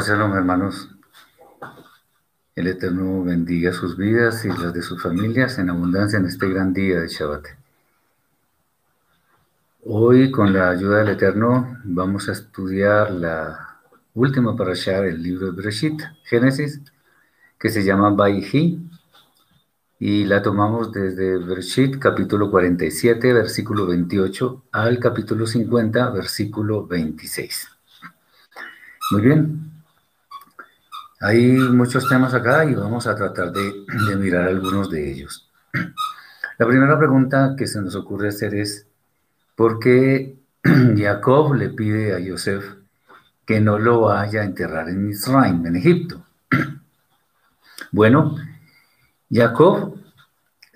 Shabbat hermanos. El Eterno bendiga sus vidas y las de sus familias en abundancia en este gran día de Shabbat. Hoy, con la ayuda del Eterno, vamos a estudiar la última parasha del libro de Bereshit, Génesis, que se llama Baihi, y la tomamos desde Bereshit, capítulo 47, versículo 28, al capítulo 50, versículo 26. Muy bien. Hay muchos temas acá y vamos a tratar de, mirar algunos de ellos. La primera pregunta que se nos ocurre hacer es, ¿por qué Jacob le pide a Yosef que no lo vaya a enterrar en Israel, en Egipto? Bueno, Jacob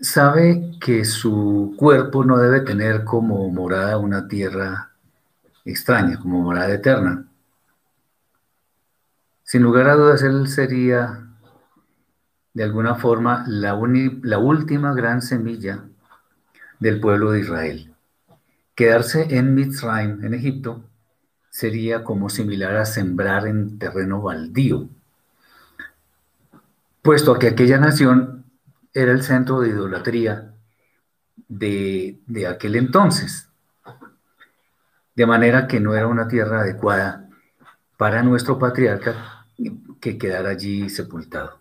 sabe que su cuerpo no debe tener como morada una tierra extraña, como morada eterna. Sin lugar a dudas, él sería de alguna forma la, última gran semilla del pueblo de Israel. Quedarse en Mitzrayim, en Egipto, sería como similar a sembrar en terreno baldío, puesto que aquella nación era el centro de idolatría de aquel entonces, de manera que no era una tierra adecuada para nuestro patriarca que quedara allí sepultado.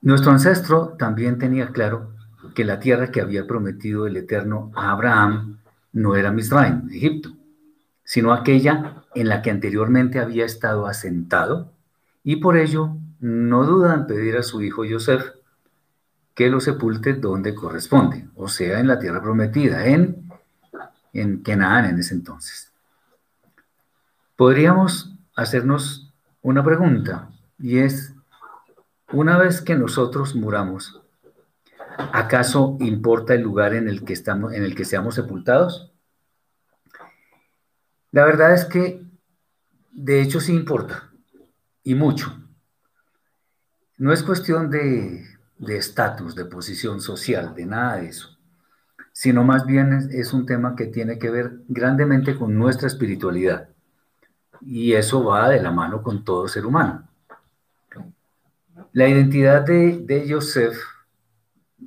Nuestro ancestro también tenía claro que la tierra que había prometido el Eterno a Abraham no era Misraim, Egipto, sino aquella en la que anteriormente había estado asentado, y por ello no duda en pedir a su hijo Yosef que lo sepulte donde corresponde, o sea, en la tierra prometida, en, en Canaán en ese entonces. Podríamos hacernos una pregunta y es, una vez que nosotros muramos, ¿acaso importa el lugar en el que, estamos, en el que seamos sepultados? La verdad es que de hecho sí importa, y mucho. No es cuestión de estatus, de, posición social, de nada de eso, sino más bien es un tema que tiene que ver grandemente con nuestra espiritualidad y eso va de la mano con todo ser humano. La identidad de, de Yosef,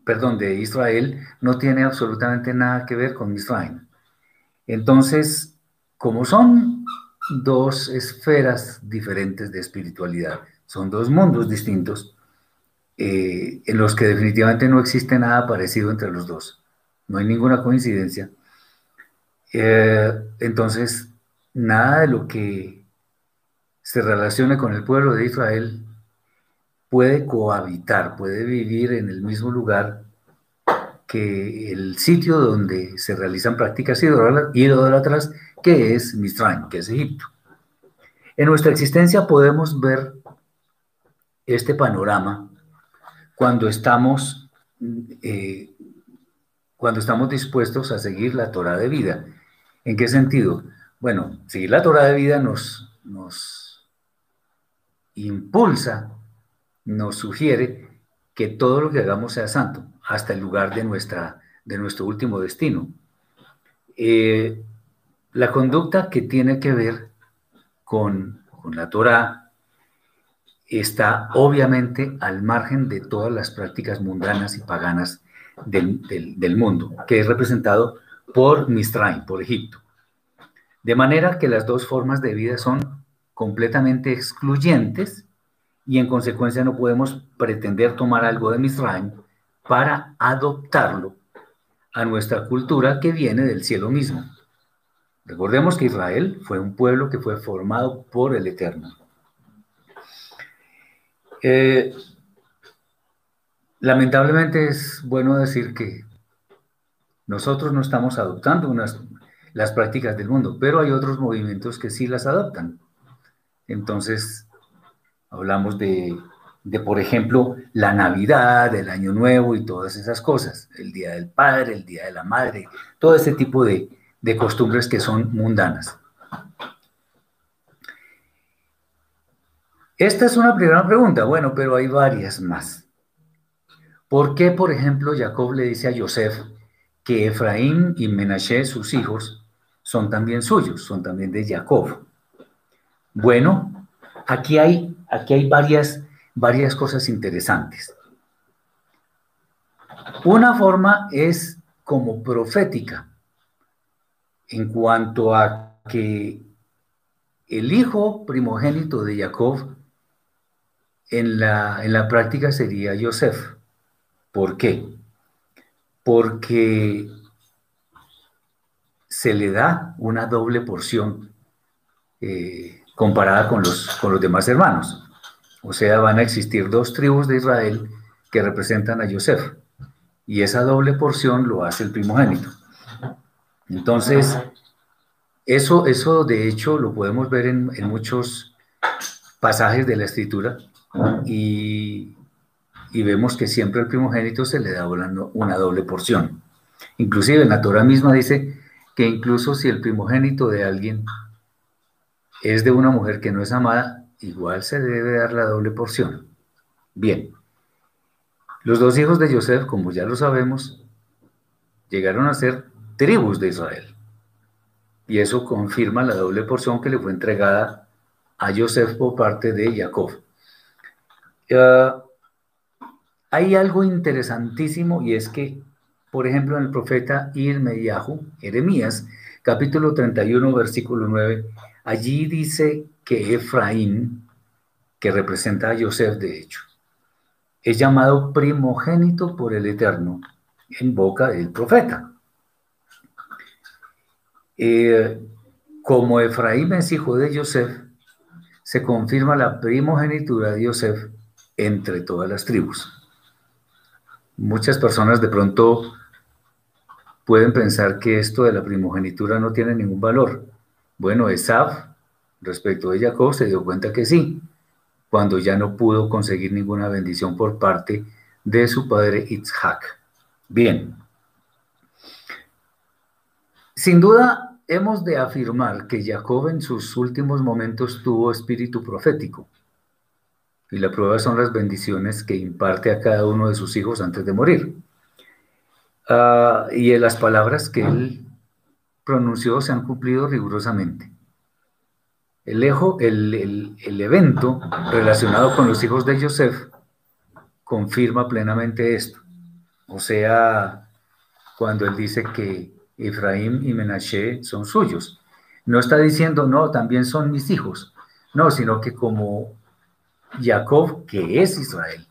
perdón, de Israel, no tiene absolutamente nada que ver con Israel. Entonces, como son dos esferas diferentes de espiritualidad, son dos mundos distintos, eh, en los que definitivamente no existe nada parecido entre los dos. No hay ninguna coincidencia. Eh, entonces, nada de lo que se relacione con el pueblo de Israel puede cohabitar, puede vivir en el mismo lugar que el sitio donde se realizan prácticas idólatras, que es Mitzrayim, que es Egipto. En nuestra existencia podemos ver este panorama cuando estamos, eh, cuando estamos dispuestos a seguir la Torah de vida. ¿En qué sentido? Bueno, seguir la Torah de vida nos, nos impulsa, nos sugiere que todo lo que hagamos sea santo, hasta el lugar de, nuestra, de nuestro último destino. Eh, la conducta que tiene que ver con, la Torah está obviamente al margen de todas las prácticas mundanas y paganas del, del mundo, que es representado por Mistraim, por Egipto. De manera que las dos formas de vida son completamente excluyentes y en consecuencia no podemos pretender tomar algo de Misraim para adoptarlo a nuestra cultura que viene del cielo mismo. Recordemos que Israel fue un pueblo que fue formado por el Eterno. Eh, lamentablemente es bueno decir que nosotros no estamos adoptando unas, las prácticas del mundo, pero hay otros movimientos que sí las adoptan. Entonces, hablamos de, por ejemplo, la Navidad, el Año Nuevo y todas esas cosas, el Día del Padre, el Día de la Madre, todo ese tipo de, costumbres que son mundanas. Esta es una primera pregunta, bueno, pero hay varias más. ¿Por qué, por ejemplo, Jacob le dice a Yosef que Efraín y Menashe, sus hijos, son también suyos, son también de Jacob. Bueno, aquí hay, aquí hay varias, varias cosas interesantes. Una forma es como profética, en cuanto a que el hijo primogénito de Jacob en la, en la práctica sería Yosef. ¿Por qué? Porque se le da una doble porción eh, comparada con los, con los demás hermanos. O sea, van a existir dos tribus de Israel que representan a Yosef. Y esa doble porción lo hace el primogénito. Entonces, eso, eso de hecho lo podemos ver en, en muchos pasajes de la escritura y, y, vemos que siempre al primogénito se le da una, doble porción. Inclusive en la Torah misma dice que incluso si el primogénito de alguien es de una mujer que no es amada, igual se debe dar la doble porción. Bien, los dos hijos de Joseph, como ya lo sabemos, llegaron a ser tribus de Israel. Y eso confirma la doble porción que le fue entregada a Joseph por parte de Jacob. Uh, hay algo interesantísimo y es que, por ejemplo, en el profeta Irmeyahu, Jeremías, capítulo 31, versículo 9, allí dice que Efraín, que representa a Joseph de hecho, es llamado primogénito por el Eterno en boca del profeta. Eh, como Efraín es hijo de Joseph, se confirma la primogenitura de Joseph entre todas las tribus. Muchas personas de pronto pueden pensar que esto de la primogenitura no tiene ningún valor. Bueno, Esaf, respecto de Jacob, se dio cuenta que sí, cuando ya no pudo conseguir ninguna bendición por parte de su padre Itzhak. Bien. Sin duda, hemos de afirmar que Jacob en sus últimos momentos tuvo espíritu profético. Y la prueba son las bendiciones que imparte a cada uno de sus hijos antes de morir. Uh, y las palabras que él pronunció se han cumplido rigurosamente. El, el, el, evento relacionado con los hijos de Joseph confirma plenamente esto. O sea, cuando él dice que Efraín y Menashe son suyos. No está diciendo, no, también son mis hijos. No, sino que como Jacob, que es Israel,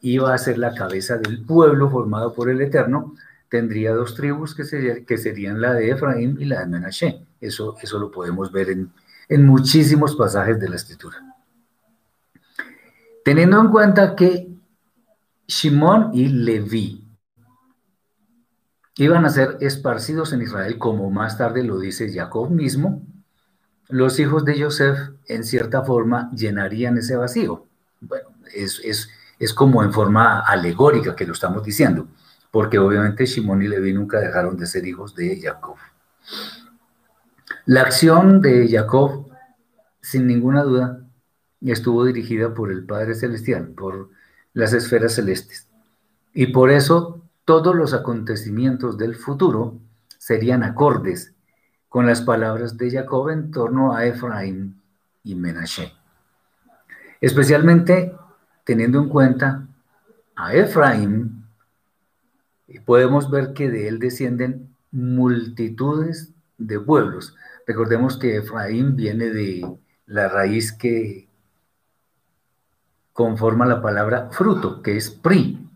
iba a ser la cabeza del pueblo formado por el Eterno, tendría dos tribus que, que serían la de Efraín y la de Menashe. Eso, eso lo podemos ver en, en muchísimos pasajes de la escritura. Teniendo en cuenta que Shimón y Leví iban a ser esparcidos en Israel, como más tarde lo dice Jacob mismo, los hijos de Joseph en cierta forma llenarían ese vacío. Bueno, es, es, es como en forma alegórica que lo estamos diciendo, porque obviamente Shimón y Leví nunca dejaron de ser hijos de Jacob. La acción de Jacob, sin ninguna duda, estuvo dirigida por el Padre Celestial, por las esferas celestes. Y por eso todos los acontecimientos del futuro serían acordes con las palabras de Jacob en torno a Efraín y Menashe. Especialmente teniendo en cuenta a Efraín, podemos ver que de él descienden multitudes de pueblos. Recordemos que Efraín viene de la raíz que conforma la palabra fruto, que es pri.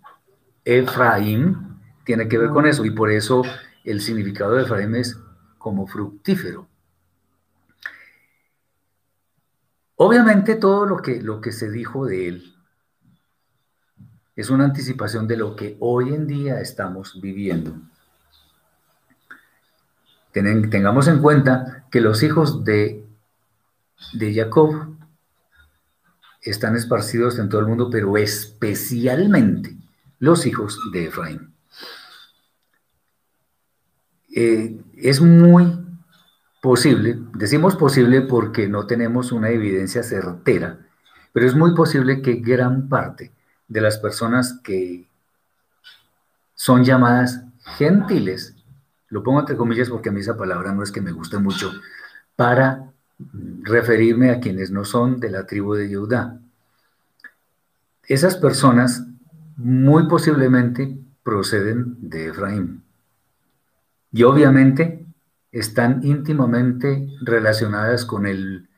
Efraín tiene que ver con eso y por eso el significado de Efraín es como fructífero. Obviamente todo lo que, lo que se dijo de él es una anticipación de lo que hoy en día estamos viviendo tengamos en cuenta que los hijos de, de Jacob están esparcidos en todo el mundo, pero especialmente los hijos de Efraín. Eh, es muy posible, decimos posible porque no tenemos una evidencia certera, pero es muy posible que gran parte de las personas que son llamadas gentiles lo pongo entre comillas porque a mí esa palabra no es que me guste mucho, para referirme a quienes no son de la tribu de Judá. Esas personas muy posiblemente proceden de Efraín. Y obviamente están íntimamente relacionadas con el,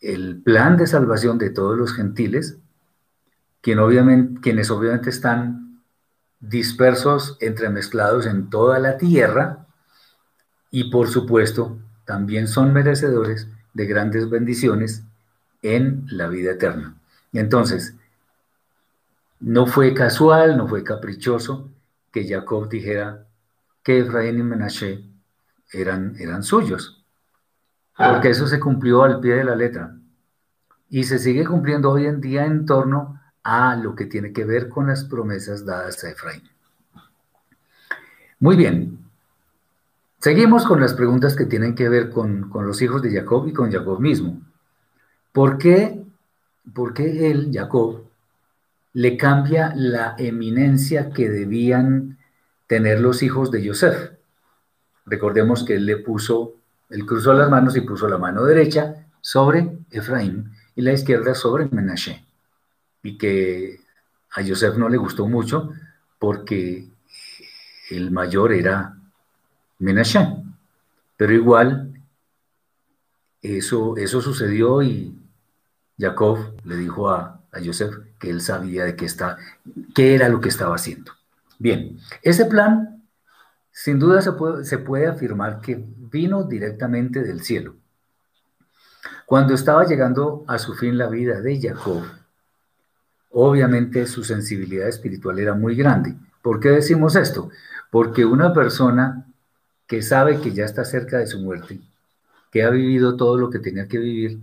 el plan de salvación de todos los gentiles, quienes obviamente están dispersos, entremezclados en toda la tierra, y por supuesto también son merecedores de grandes bendiciones en la vida eterna. Entonces, no fue casual, no fue caprichoso que Jacob dijera que Efraín y Menashe eran, eran suyos, porque eso se cumplió al pie de la letra y se sigue cumpliendo hoy en día en torno a lo que tiene que ver con las promesas dadas a Efraín. Muy bien, seguimos con las preguntas que tienen que ver con, con los hijos de Jacob y con Jacob mismo. ¿Por qué, por qué él, Jacob, le cambia la eminencia que debían tener los hijos de Yosef. Recordemos que él le puso, él cruzó las manos y puso la mano derecha sobre Efraín y la izquierda sobre Menashe. Y que a Yosef no le gustó mucho porque el mayor era Menashe. Pero igual eso, eso sucedió y Jacob le dijo a, a Joseph que él sabía de qué, está, qué era lo que estaba haciendo. Bien, ese plan, sin duda se puede, se puede afirmar que vino directamente del cielo. Cuando estaba llegando a su fin la vida de Jacob, obviamente su sensibilidad espiritual era muy grande. ¿Por qué decimos esto? Porque una persona que sabe que ya está cerca de su muerte, que ha vivido todo lo que tenía que vivir,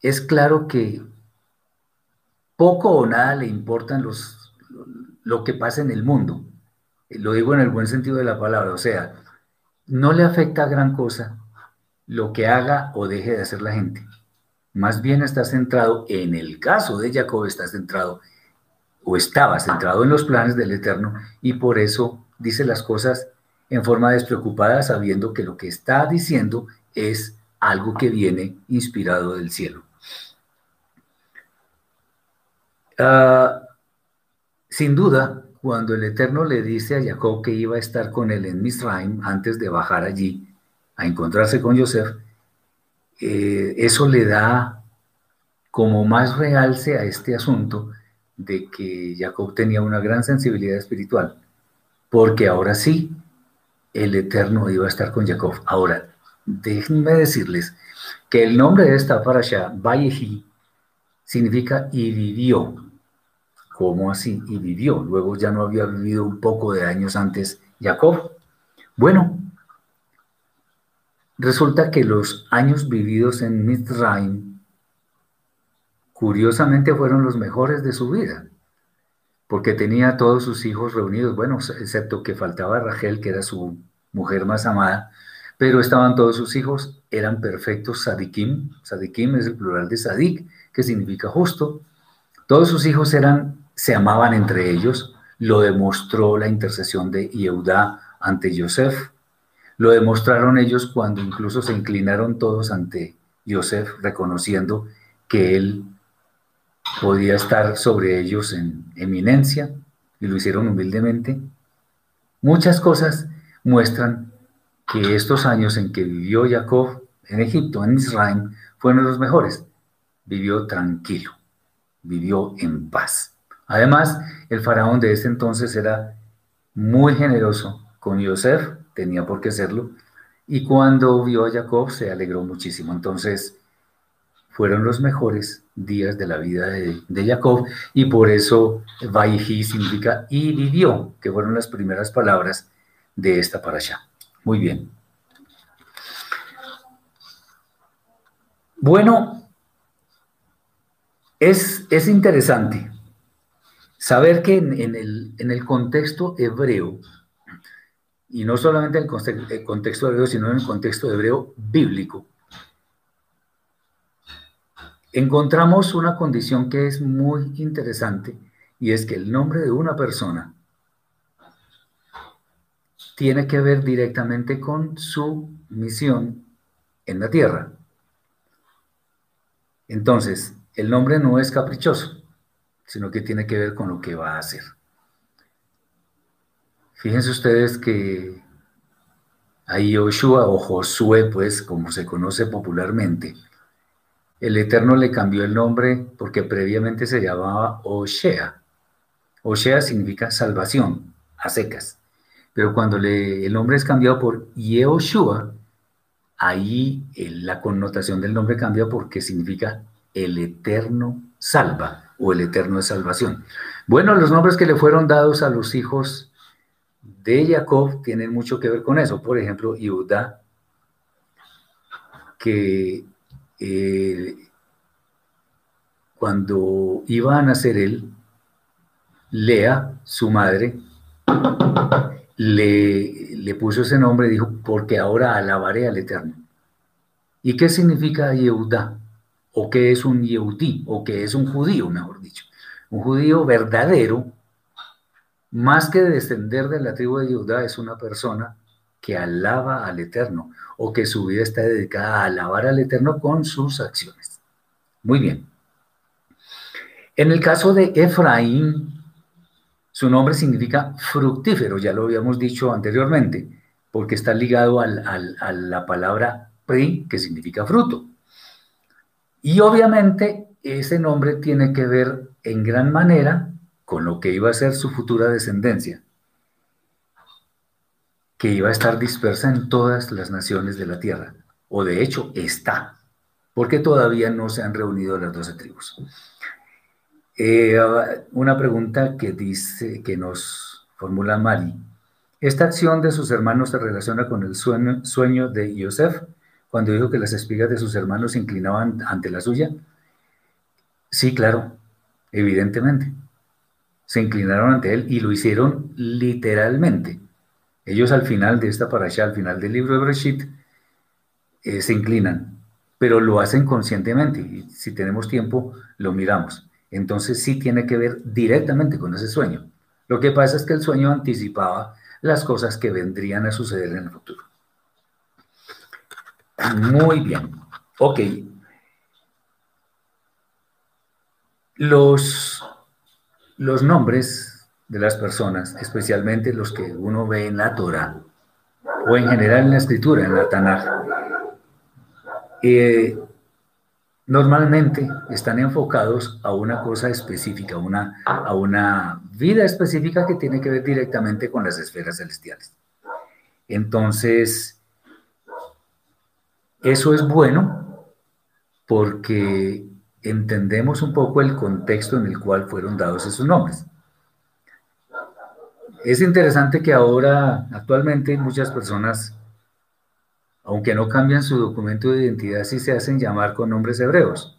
es claro que poco o nada le importan los, lo que pasa en el mundo. Lo digo en el buen sentido de la palabra, o sea, no le afecta gran cosa lo que haga o deje de hacer la gente. Más bien está centrado, en el caso de Jacob, está centrado o estaba centrado en los planes del Eterno y por eso dice las cosas en forma despreocupada, sabiendo que lo que está diciendo es algo que viene inspirado del cielo. Ah, sin duda, cuando el Eterno le dice a Jacob que iba a estar con él en Misraim antes de bajar allí a encontrarse con Joseph, eh, eso le da como más realce a este asunto de que Jacob tenía una gran sensibilidad espiritual, porque ahora sí, el Eterno iba a estar con Jacob. Ahora, déjenme decirles que el nombre de esta parasha, Vayehi, significa y vivió. ¿Cómo así? Y vivió. Luego ya no había vivido un poco de años antes Jacob. Bueno, resulta que los años vividos en Mitzrayim, curiosamente, fueron los mejores de su vida, porque tenía todos sus hijos reunidos, bueno, excepto que faltaba Rachel, que era su mujer más amada, pero estaban todos sus hijos, eran perfectos sadikim, sadikim es el plural de sadik, que significa justo, todos sus hijos eran se amaban entre ellos, lo demostró la intercesión de Yehudá ante Yosef, lo demostraron ellos cuando incluso se inclinaron todos ante Yosef, reconociendo que él podía estar sobre ellos en eminencia, y lo hicieron humildemente. Muchas cosas muestran que estos años en que vivió Jacob en Egipto, en Israel, fueron los mejores. Vivió tranquilo, vivió en paz. Además, el faraón de ese entonces era muy generoso con Yosef, tenía por qué serlo, y cuando vio a Jacob se alegró muchísimo. Entonces, fueron los mejores días de la vida de, Jacob, y por eso Vaihi significa y vivió, que fueron las primeras palabras de esta parasha. Muy bien. Bueno, es, es interesante Saber que en, el, contexto hebreo, y no solamente en el contexto, hebreo, sino en el contexto hebreo bíblico, encontramos una condición que es muy interesante y es que el nombre de una persona tiene que ver directamente con su misión en la tierra. Entonces, el nombre no es caprichoso, sino que tiene que ver con lo que va a hacer. Fíjense ustedes que a Yoshua o Josué, pues como se conoce popularmente, el Eterno le cambió el nombre porque previamente se llamaba Oshea. Oshea significa salvación, a secas. Pero cuando el nombre es cambiado por Yehoshua, ahí la connotación del nombre cambia porque significa el Eterno salva o el Eterno de salvación. Bueno, los nombres que le fueron dados a los hijos de Jacob tienen mucho que ver con eso. Por ejemplo, Judá, que eh, cuando iba a nacer él, Lea, su madre, le, le puso ese nombre dijo, porque ahora alabaré al Eterno. ¿Y qué significa Yehudá? ¿O qué es un Yehudí? ¿O qué es un judío, mejor dicho? Un judío verdadero, más que descender de la tribu de Judá, es una persona que alaba al Eterno o que su vida está dedicada a alabar al Eterno con sus acciones. Muy bien. En el caso de Efraín, su nombre significa fructífero, ya lo habíamos dicho anteriormente, porque está ligado a la palabra pri, que significa fruto. Y obviamente ese nombre tiene que ver en gran manera con lo que iba a ser su futura descendencia, que iba a estar dispersa en todas las naciones de la tierra, o de hecho está, porque todavía no se han reunido las doce tribus. Eh, una pregunta que dice, que nos formula Mari. ¿Esta acción de sus hermanos se relaciona con el sueño, sueño de Yosef cuando dijo que las espigas de sus hermanos se inclinaban ante la suya? Sí, claro, evidentemente. Se inclinaron ante él y lo hicieron literalmente. Ellos al final de esta parasha, al final del libro de Breshit, eh, se inclinan, pero lo hacen conscientemente y si tenemos tiempo lo miramos. Entonces sí tiene que ver directamente con ese sueño. Lo que pasa es que el sueño anticipaba las cosas que vendrían a suceder en el futuro. Muy bien. Ok. Los, los nombres de las personas, especialmente los que uno ve en la Torah o en general en la escritura, en la Tanakh, eh, normalmente están enfocados a una cosa específica, una, a una vida específica que tiene que ver directamente con las esferas celestiales. Entonces, eso es bueno porque entendemos un poco el contexto en el cual fueron dados esos nombres. Es interesante que ahora, actualmente, muchas personas aunque no cambian su documento de identidad, si se hacen llamar con nombres hebreos.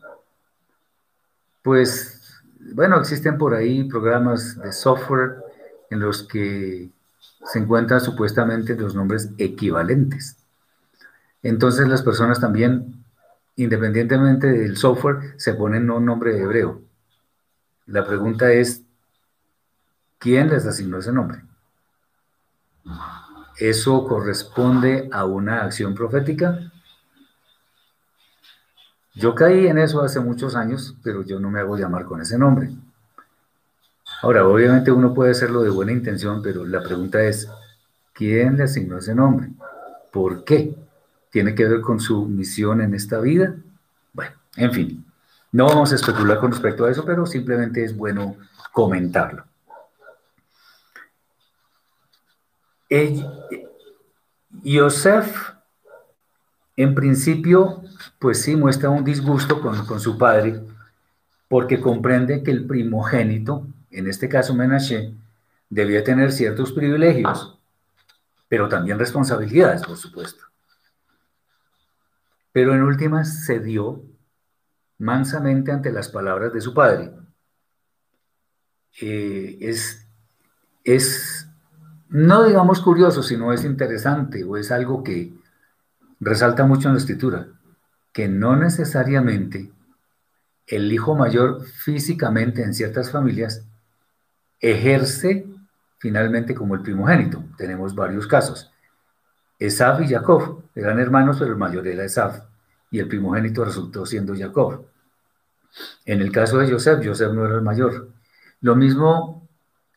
Pues, bueno, existen por ahí programas de software en los que se encuentran supuestamente los nombres equivalentes. Entonces las personas también, independientemente del software, se ponen un nombre hebreo. La pregunta es, ¿quién les asignó ese nombre? ¿Eso corresponde a una acción profética? Yo caí en eso hace muchos años, pero yo no me hago llamar con ese nombre. Ahora, obviamente uno puede hacerlo de buena intención, pero la pregunta es, ¿quién le asignó ese nombre? ¿Por qué? ¿Tiene que ver con su misión en esta vida? Bueno, en fin, no vamos a especular con respecto a eso, pero simplemente es bueno comentarlo. Yosef, en principio, pues sí muestra un disgusto con, su padre, porque comprende que el primogénito, en este caso Menashe, debía tener ciertos privilegios, pero también responsabilidades, por supuesto. Pero en últimas cedió mansamente ante las palabras de su padre. Eh, es, es no digamos curioso, sino es interesante o es algo que resalta mucho en la escritura, que no necesariamente el hijo mayor físicamente en ciertas familias ejerce finalmente como el primogénito. Tenemos varios casos. Esaf y Jacob eran hermanos, pero el mayor era Esaf, y el primogénito resultó siendo Jacob. En el caso de Joseph, Joseph no era el mayor. Lo mismo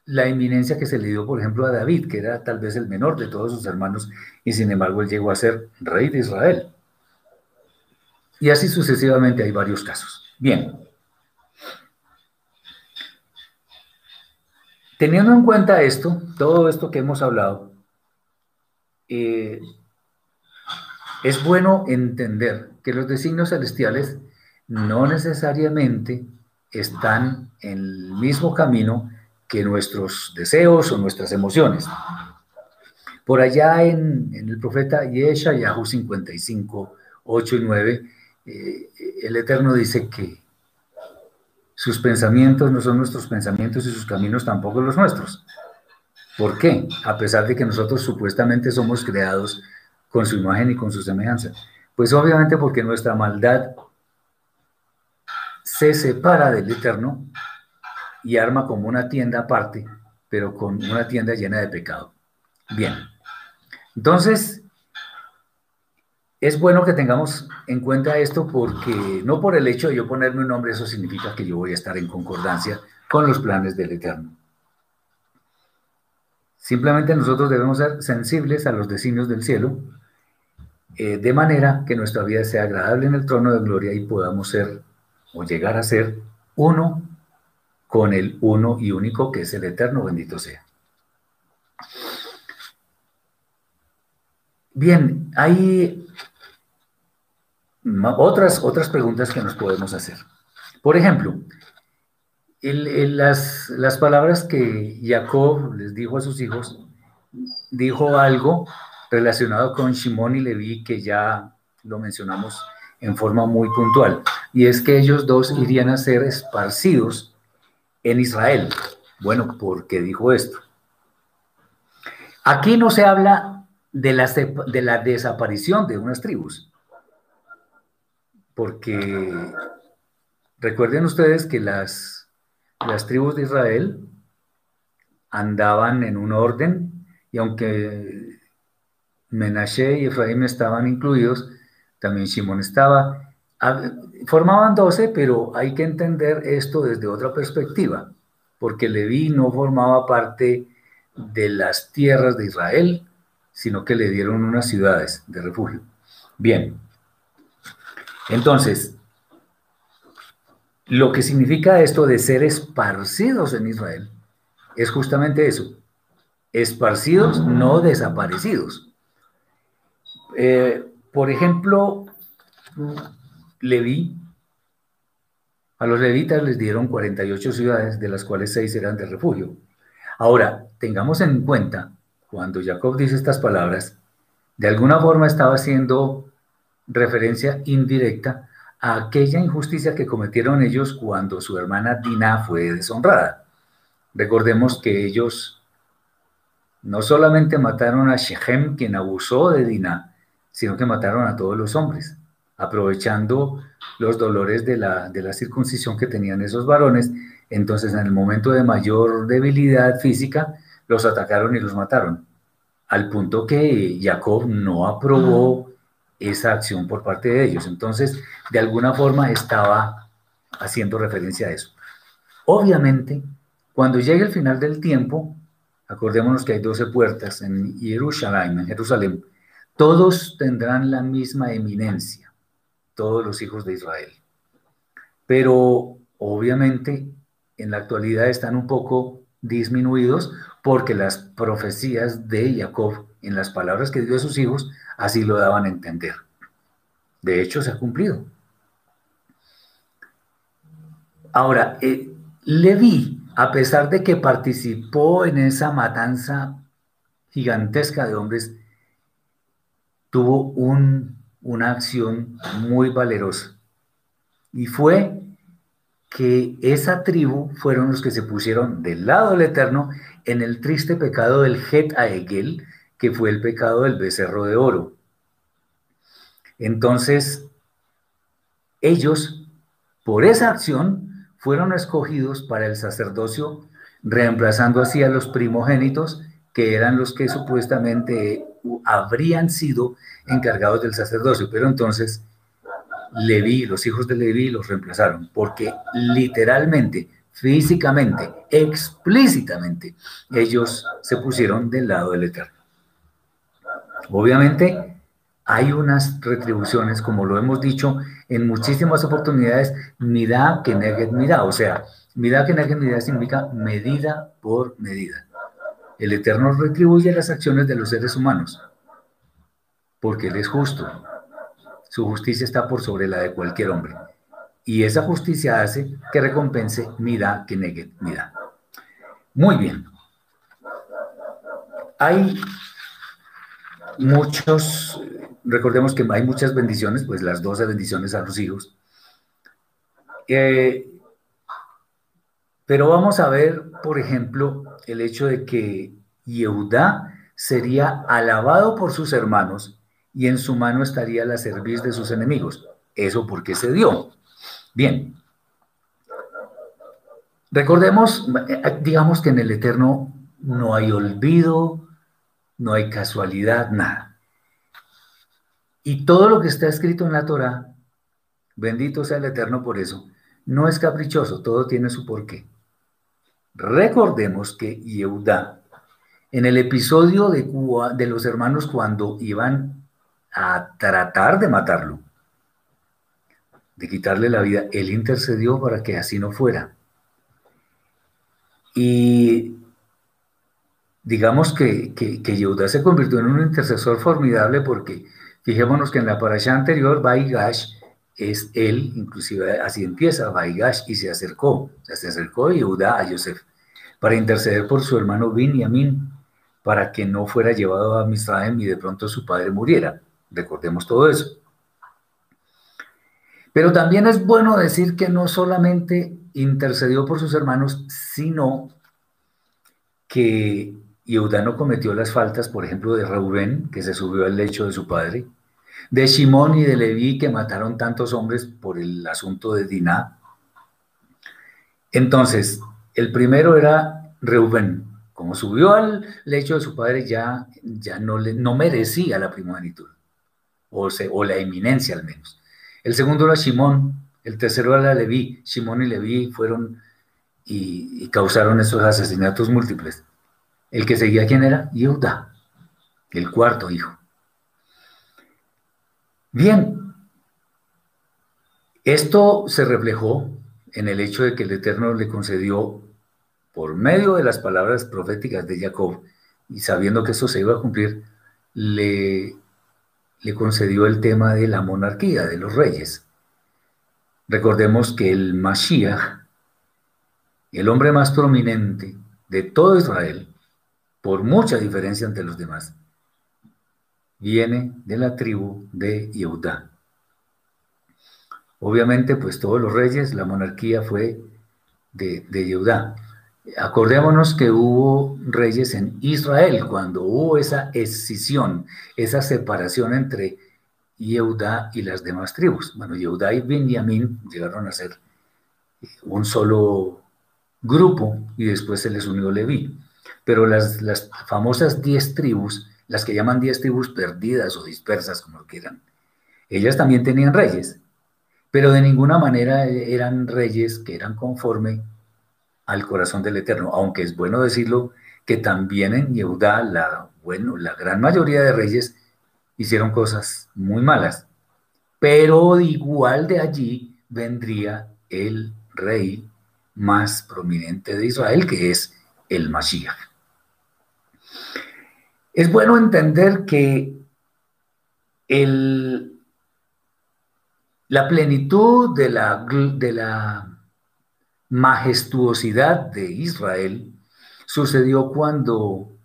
la eminencia que se le dio, por ejemplo, a David, que era tal vez el menor de todos sus hermanos, y sin embargo él llegó a ser rey de Israel. Y así sucesivamente hay varios casos. Bien. Teniendo en cuenta esto, todo esto que hemos hablado, eh, es bueno entender que los designios celestiales no necesariamente están en el mismo camino que nuestros deseos o nuestras emociones. Por allá en, el profeta Yeshayahu 55, 8 y 9, eh, el Eterno dice que sus pensamientos no son nuestros pensamientos y sus caminos tampoco los nuestros. ¿Por qué? A pesar de que nosotros supuestamente somos creados con su imagen y con su semejanza. Pues obviamente porque nuestra maldad se separa del Eterno y arma como una tienda aparte, pero con una tienda llena de pecado. Bien, entonces es bueno que tengamos en cuenta esto porque no por el hecho de yo ponerme un nombre, eso significa que yo voy a estar en concordancia con los planes del Eterno. Simplemente nosotros debemos ser sensibles a los designios del cielo, eh, de manera que nuestra vida sea agradable en el trono de gloria y podamos ser o llegar a ser uno con el uno y único que es el eterno, bendito sea. Bien, hay otras, otras preguntas que nos podemos hacer. Por ejemplo, las, las palabras que Jacob les dijo a sus hijos, dijo algo relacionado con Shimón y Leví que ya lo mencionamos en forma muy puntual, y es que ellos dos irían a ser esparcidos en Israel. Bueno, ¿por qué dijo esto? Aquí no se habla de la, de la desaparición de unas tribus, porque recuerden ustedes que las, las tribus de Israel andaban en un orden y aunque Menashe y Efraín estaban incluidos, también Simón estaba. Formaban doce, pero hay que entender esto desde otra perspectiva, porque Leví no formaba parte de las tierras de Israel, sino que le dieron unas ciudades de refugio. Bien, entonces, lo que significa esto de ser esparcidos en Israel es justamente eso, esparcidos, no desaparecidos. Eh, por ejemplo, Leví, a los levitas les dieron 48 ciudades, de las cuales 6 eran de refugio. Ahora, tengamos en cuenta, cuando Jacob dice estas palabras, de alguna forma estaba haciendo referencia indirecta aquella injusticia que cometieron ellos cuando su hermana Dina fue deshonrada. Recordemos que ellos no solamente mataron a Shechem, quien abusó de Dina, sino que mataron a todos los hombres, aprovechando los dolores de la, de la circuncisión que tenían esos varones. Entonces, en el momento de mayor debilidad física, los atacaron y los mataron, al punto que Jacob no aprobó esa acción por parte de ellos. Entonces, de alguna forma estaba haciendo referencia a eso. Obviamente, cuando llegue el final del tiempo, acordémonos que hay 12 puertas en Jerusalén, todos tendrán la misma eminencia, todos los hijos de Israel. Pero obviamente en la actualidad están un poco disminuidos porque las profecías de Jacob en las palabras que dio a sus hijos así lo daban a entender. De hecho, se ha cumplido. Ahora, eh, Leví, a pesar de que participó en esa matanza gigantesca de hombres, tuvo una acción muy valerosa. Y fue que esa tribu fueron los que se pusieron del lado del Eterno en el triste pecado del Het Aegel, que fue el pecado del becerro de oro. Entonces, ellos, por esa acción, fueron escogidos para el sacerdocio, reemplazando así a los primogénitos, que eran los que supuestamente habrían sido encargados del sacerdocio, pero entonces Leví, los hijos de Leví los reemplazaron, porque literalmente, físicamente, explícitamente, ellos se pusieron del lado del Eterno. Obviamente, hay unas retribuciones, como lo hemos dicho en muchísimas oportunidades, mirá que negue mirá, o sea, mirá que negue mirá significa medida por medida. El Eterno retribuye las acciones de los seres humanos, porque Él es justo. Su justicia está por sobre la de cualquier hombre. Y esa justicia hace que recompense mirá que negue mirá. Muy bien. Hay muchos recordemos que hay muchas bendiciones, pues las 12 bendiciones a los hijos. Eh, pero vamos a ver, por ejemplo, el hecho de que Yehudá sería alabado por sus hermanos y en su mano estaría la cerviz de sus enemigos. ¿Eso por qué se dio? Bien. Recordemos, digamos que en el Eterno no hay olvido, no hay casualidad, nada. Y todo lo que está escrito en la Torah, bendito sea el Eterno por eso, no es caprichoso, todo tiene su porqué. Recordemos que Yehudá, en el episodio de, de los hermanos cuando iban a tratar de matarlo, de quitarle la vida, él intercedió para que así no fuera. Y digamos que, que, que Yehudá se convirtió en un intercesor formidable porque Fijémonos que en la parasha anterior, Baigash es él, inclusive así empieza, Baigash, y se acercó, se acercó Yehuda a Yosef para interceder por su hermano Binyamin, para que no fuera llevado a Misraim y de pronto su padre muriera. Recordemos todo eso. Pero también es bueno decir que no solamente intercedió por sus hermanos, sino que Yehuda no cometió las faltas, por ejemplo, de Reubén, que se subió al lecho de su padre, de Simón y de Leví que mataron tantos hombres por el asunto de Diná. Entonces, el primero era Reubén. Como subió al lecho de su padre, ya, ya no, le, no merecía la primogenitura, o, o la eminencia al menos. El segundo era Simón, el tercero era Leví. Simón y Leví fueron y, y causaron esos asesinatos múltiples. El que seguía, ¿quién era? Yehuda, el cuarto hijo. Bien, esto se reflejó en el hecho de que el Eterno le concedió, por medio de las palabras proféticas de Jacob, y sabiendo que eso se iba a cumplir, le, le concedió el tema de la monarquía, de los reyes. Recordemos que el Mashiach, el hombre más prominente de todo Israel, por mucha diferencia entre los demás, viene de la tribu de Yehudá. Obviamente, pues todos los reyes, la monarquía fue de, de Yehudá. Acordémonos que hubo reyes en Israel cuando hubo esa escisión, esa separación entre Yehudá y las demás tribus. Bueno, Yehudá y Benjamín llegaron a ser un solo grupo y después se les unió Leví. Pero las, las famosas diez tribus las que llaman diez tribus perdidas o dispersas, como lo quieran, ellas también tenían reyes, pero de ninguna manera eran reyes que eran conforme al corazón del Eterno, aunque es bueno decirlo que también en Yehudá, la, bueno, la gran mayoría de reyes hicieron cosas muy malas, pero igual de allí vendría el rey más prominente de Israel, que es el Mashiach. Es bueno entender que la plenitud de la, de la majestuosidad de Israel sucedió cuando,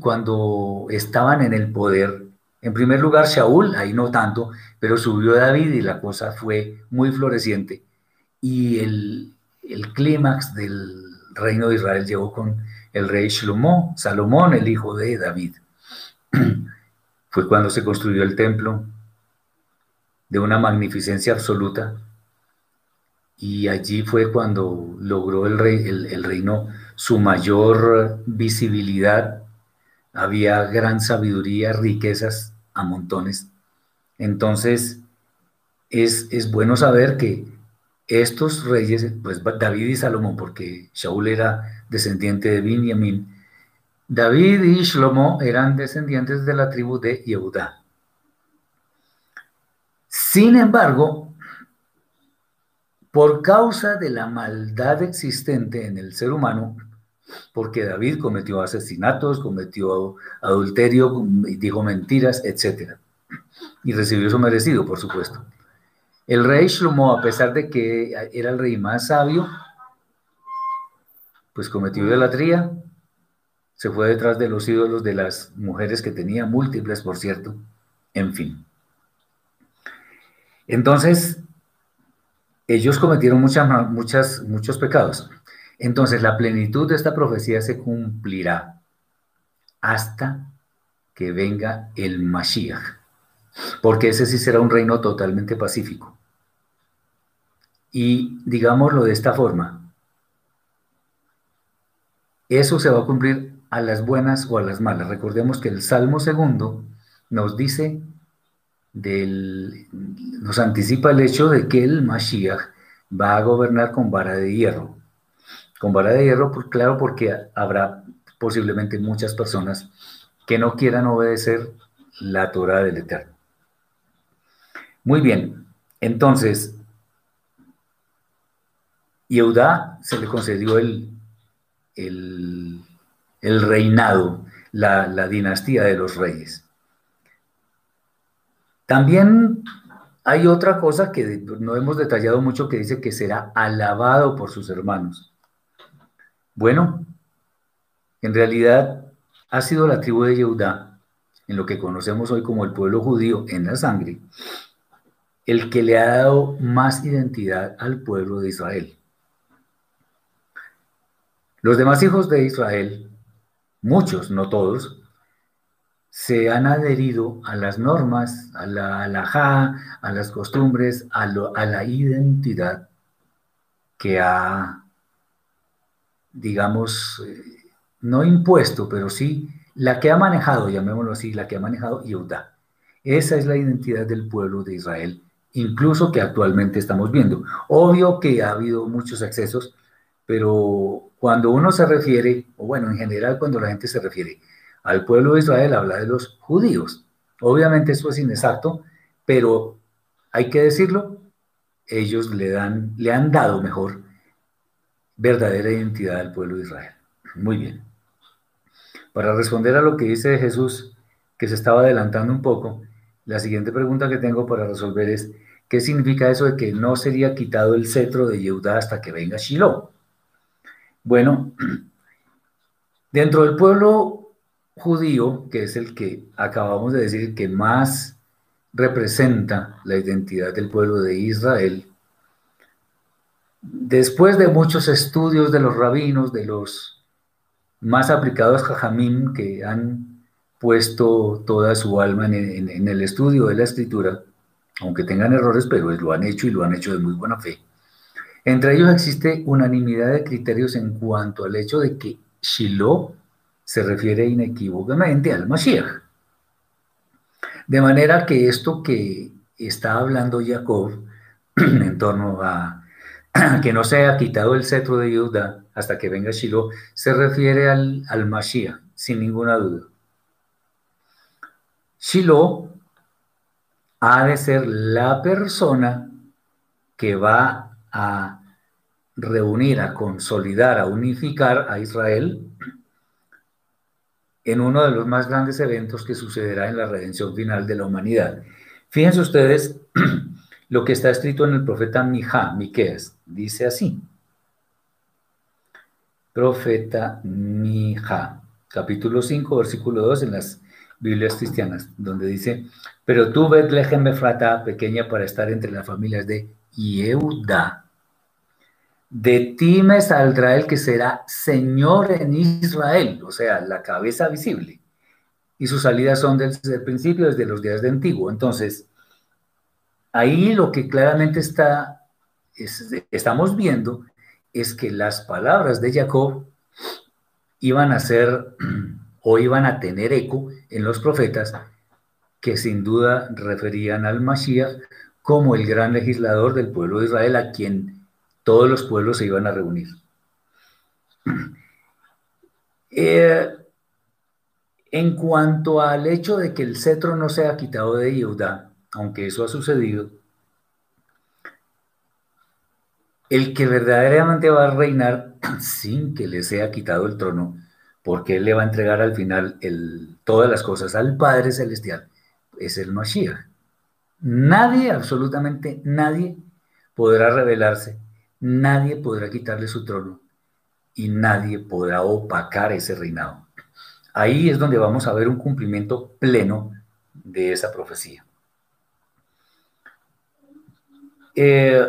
cuando estaban en el poder. En primer lugar, Shaul, ahí no tanto, pero subió David y la cosa fue muy floreciente. Y el, el clímax del reino de Israel llegó con el rey Shlomo, Salomón, el hijo de David. Fue cuando se construyó el templo de una magnificencia absoluta y allí fue cuando logró el, rey, el, reino su mayor visibilidad había gran sabiduría, riquezas a montones. Entonces, es, es bueno saber que estos reyes, pues David y Salomón, porque Shaul era descendiente de Benjamín, David y Shlomo eran descendientes de la tribu de Yehudá. Sin embargo, por causa de la maldad existente en el ser humano, porque David cometió asesinatos, cometió adulterio, dijo mentiras, etc. Y recibió su merecido, por supuesto. El rey Shlomo, a pesar de que era el rey más sabio, pues cometió idolatría, se fue detrás de los ídolos de las mujeres que tenía, múltiples, por cierto, en fin. Entonces, ellos cometieron muchas, muchas, muchos pecados. Entonces, la plenitud de esta profecía se cumplirá hasta que venga el Mashiach, porque ese sí será un reino totalmente pacífico. Y digámoslo de esta forma, eso se va a cumplir a las buenas o a las malas. Recordemos que el Salmo segundo nos dice, del, nos anticipa el hecho de que el Mashiach va a gobernar con vara de hierro. Con vara de hierro, claro, porque habrá posiblemente muchas personas que no quieran obedecer la Torah del Eterno. Muy bien, entonces, Yehuda se le concedió el, el, reinado, la, la dinastía de los reyes. También hay otra cosa que no hemos detallado mucho que dice que será alabado por sus hermanos. Bueno, en realidad ha sido la tribu de Yehudá, en lo que conocemos hoy como el pueblo judío en la sangre, el que le ha dado más identidad al pueblo de Israel. Los demás hijos de Israel, muchos, no todos, se han adherido a las normas, a la halajá, a las costumbres, a, la identidad que ha, digamos, eh, no impuesto, pero sí la que ha manejado, llamémoslo así, la que ha manejado Yehuda. Esa es la identidad del pueblo de Israel, incluso que actualmente estamos viendo. Obvio que ha habido muchos excesos, pero cuando uno se refiere, o bueno, en general cuando la gente se refiere al pueblo de Israel, habla de los judíos. Obviamente eso es inexacto, pero hay que decirlo, ellos le, dan, le han dado mejor verdadera identidad al pueblo de Israel. Muy bien. Para responder a lo que dice Jesús, que se estaba adelantando un poco, la siguiente pregunta que tengo para resolver es, ¿qué significa eso de que no sería quitado el cetro de Yehudá hasta que venga Shiloh? Bueno, dentro del pueblo judío, que es el que acabamos de decir que más representa la identidad del pueblo de Israel, después de muchos estudios de los rabinos, de los más aplicados jajamim que han puesto toda su alma en, en, el estudio de la escritura, aunque tengan errores, pero lo han hecho y lo han hecho de muy buena fe. Entre ellos existe unanimidad de criterios en cuanto al hecho de que Shiloh se refiere inequívocamente al Mashiach. De manera que esto que está hablando Jacob en torno a que no se haya quitado el cetro de Judá hasta que venga Shiloh, se refiere al, al Mashiach, sin ninguna duda. Shiloh ha de ser la persona que va a reunir, a consolidar, a unificar a Israel en uno de los más grandes eventos que sucederá en la redención final de la humanidad. Fíjense ustedes lo que está escrito en el profeta Mijá, Miqueas, dice así. Profeta Mijá, capítulo 5, versículo 2 en las Biblias cristianas, donde dice, pero tú, Betlehem Efrata, pequeña para estar entre las familias de Yehuda, de ti me saldrá el que será Señor en Israel, o sea, la cabeza visible. Y sus salidas son desde el principio, desde los días de antiguo. Entonces, ahí lo que claramente está, estamos viendo es que las palabras de Jacob iban a ser o iban a tener eco en los profetas que sin duda referían al Mashiach como el gran legislador del pueblo de Israel a quien todos los pueblos se iban a reunir. Eh, en cuanto al hecho de que el cetro no sea quitado de Judá, aunque eso ha sucedido, el que verdaderamente va a reinar sin que le sea quitado el trono, porque él le va a entregar al final todas las cosas al Padre Celestial, es el Mashiach. Nadie, absolutamente nadie, podrá rebelarse, nadie podrá quitarle su trono y nadie podrá opacar ese reinado. Ahí es donde vamos a ver un cumplimiento pleno de esa profecía. Eh,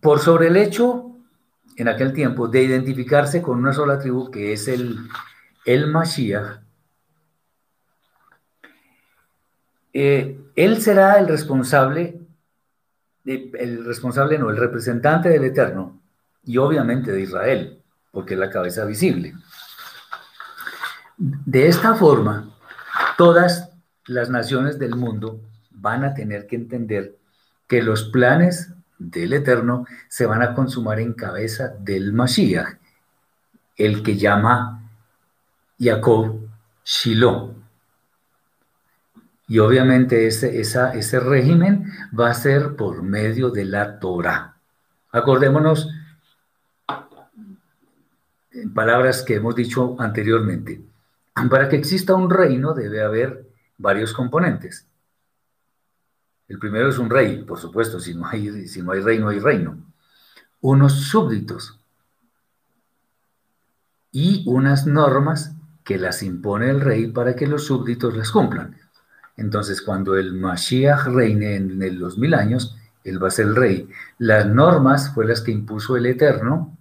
por sobre el hecho, en aquel tiempo, de identificarse con una sola tribu, que es el, el Mashiach, eh, él será el responsable, el responsable no, el representante del Eterno, y obviamente de Israel, porque es la cabeza visible. De esta forma, todas las naciones del mundo van a tener que entender que los planes del Eterno se van a consumar en cabeza del Mashiach, el que llama Jacob Shiloh. Y obviamente ese, ese régimen va a ser por medio de la Torah. Acordémonos en palabras que hemos dicho anteriormente. Para que exista un reino debe haber varios componentes. El primero es un rey, por supuesto, si no hay, si no hay rey, no hay reino. Unos súbditos y unas normas que las impone el rey para que los súbditos las cumplan. Entonces, cuando el Mashiach reine en los mil años, él va a ser el rey. Las normas fue las que impuso el Eterno,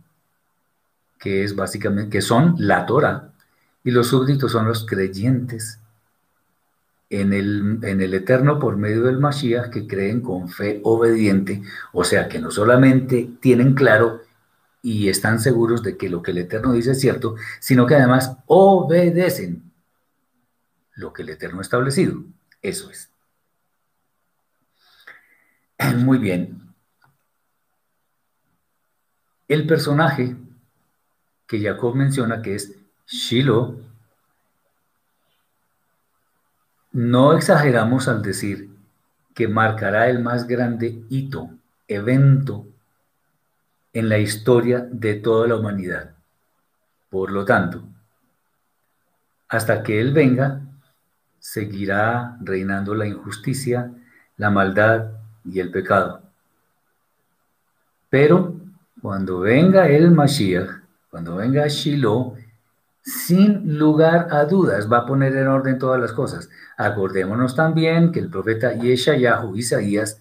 que es básicamente, que son la Torah, y los súbditos son los creyentes en el, en el Eterno por medio del Mashiach que creen con fe obediente, o sea que no solamente tienen claro y están seguros de que lo que el Eterno dice es cierto, sino que además obedecen lo que el Eterno ha establecido. Eso es. Muy bien. El personaje que Jacob menciona, que es Shiloh, no exageramos al decir que marcará el más grande hito, evento en la historia de toda la humanidad. Por lo tanto, hasta que Él venga, seguirá reinando la injusticia, la maldad y el pecado. Pero cuando venga el Mashiach, cuando venga Shiloh, sin lugar a dudas va a poner en orden todas las cosas. Acordémonos también que el profeta Yeshayahu Isaías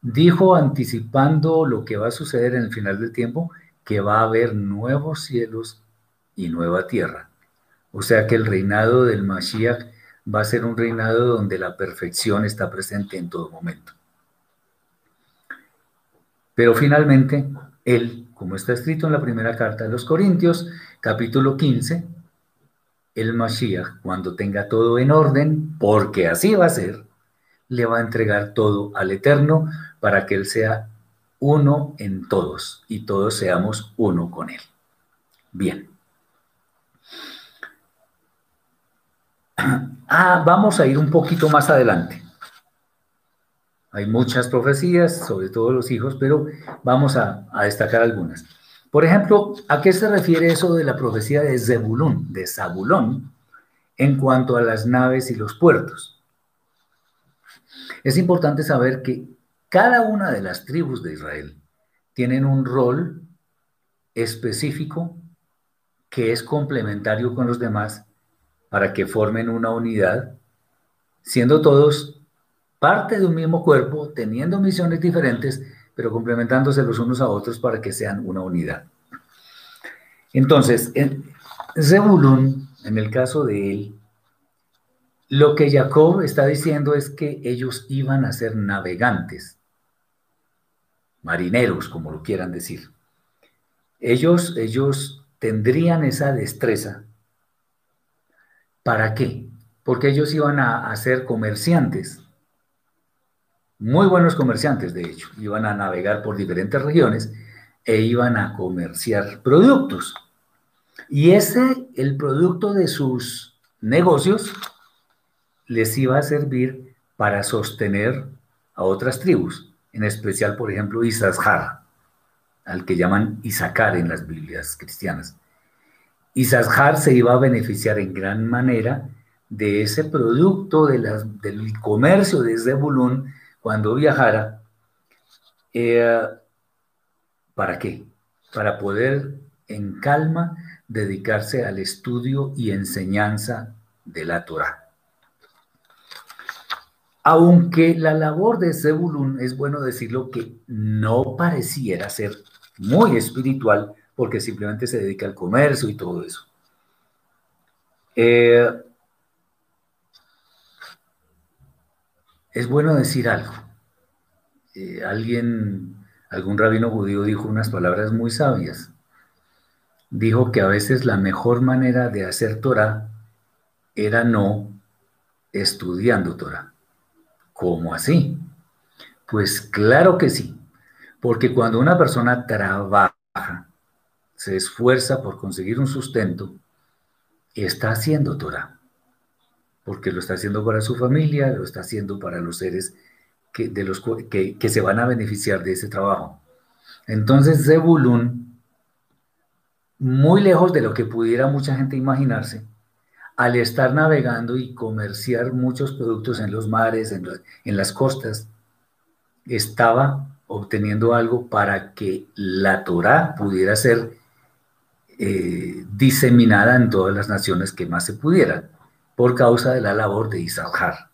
dijo anticipando lo que va a suceder en el final del tiempo, que va a haber nuevos cielos y nueva tierra. O sea que el reinado del Mashiach va a ser un reinado donde la perfección está presente en todo momento. Pero finalmente, él, como está escrito en la primera carta de los Corintios, capítulo 15, el Mashiach, cuando tenga todo en orden, porque así va a ser, le va a entregar todo al Eterno para que Él sea uno en todos y todos seamos uno con Él. Bien. Ah, vamos a ir un poquito más adelante. Hay muchas profecías, sobre todo los hijos, pero vamos a, destacar algunas. Por ejemplo, ¿a qué se refiere eso de la profecía de Zebulón, de Zabulón, en cuanto a las naves y los puertos? Es importante saber que cada una de las tribus de Israel tienen un rol específico que es complementario con los demás para que formen una unidad, siendo todos parte de un mismo cuerpo, teniendo misiones diferentes, pero complementándose los unos a otros para que sean una unidad. Entonces, en Zebulun, en el caso de él, lo que Jacob está diciendo es que ellos iban a ser navegantes, marineros, como lo quieran decir. Ellos, ellos tendrían esa destreza ¿Para qué? Porque ellos iban a, a ser comerciantes, muy buenos comerciantes de hecho, iban a navegar por diferentes regiones e iban a comerciar productos. Y ese, el producto de sus negocios, les iba a servir para sostener a otras tribus, en especial, por ejemplo, Isashar, al que llaman Isaacar en las Biblias cristianas. Isashar se iba a beneficiar en gran manera de ese producto de del comercio de Zebulun cuando viajara. Eh, ¿Para qué? Para poder en calma dedicarse al estudio y enseñanza de la Torah. Aunque la labor de Zebulun, es bueno decirlo, que no pareciera ser muy espiritual, porque simplemente se dedica al comercio y todo eso. Eh, es bueno decir algo. Eh, alguien, algún rabino judío dijo unas palabras muy sabias. Dijo que a veces la mejor manera de hacer Torah era no estudiando Torah. ¿Cómo así? Pues claro que sí, porque cuando una persona trabaja, se esfuerza por conseguir un sustento, está haciendo Torah, porque lo está haciendo para su familia, lo está haciendo para los seres que, de los, que, que se van a beneficiar de ese trabajo. Entonces, Zebulun, muy lejos de lo que pudiera mucha gente imaginarse, al estar navegando y comerciar muchos productos en los mares, en, las costas, estaba obteniendo algo para que la Torá pudiera ser eh, diseminada en todas las naciones que más se pudieran, por causa de la labor de Isahar,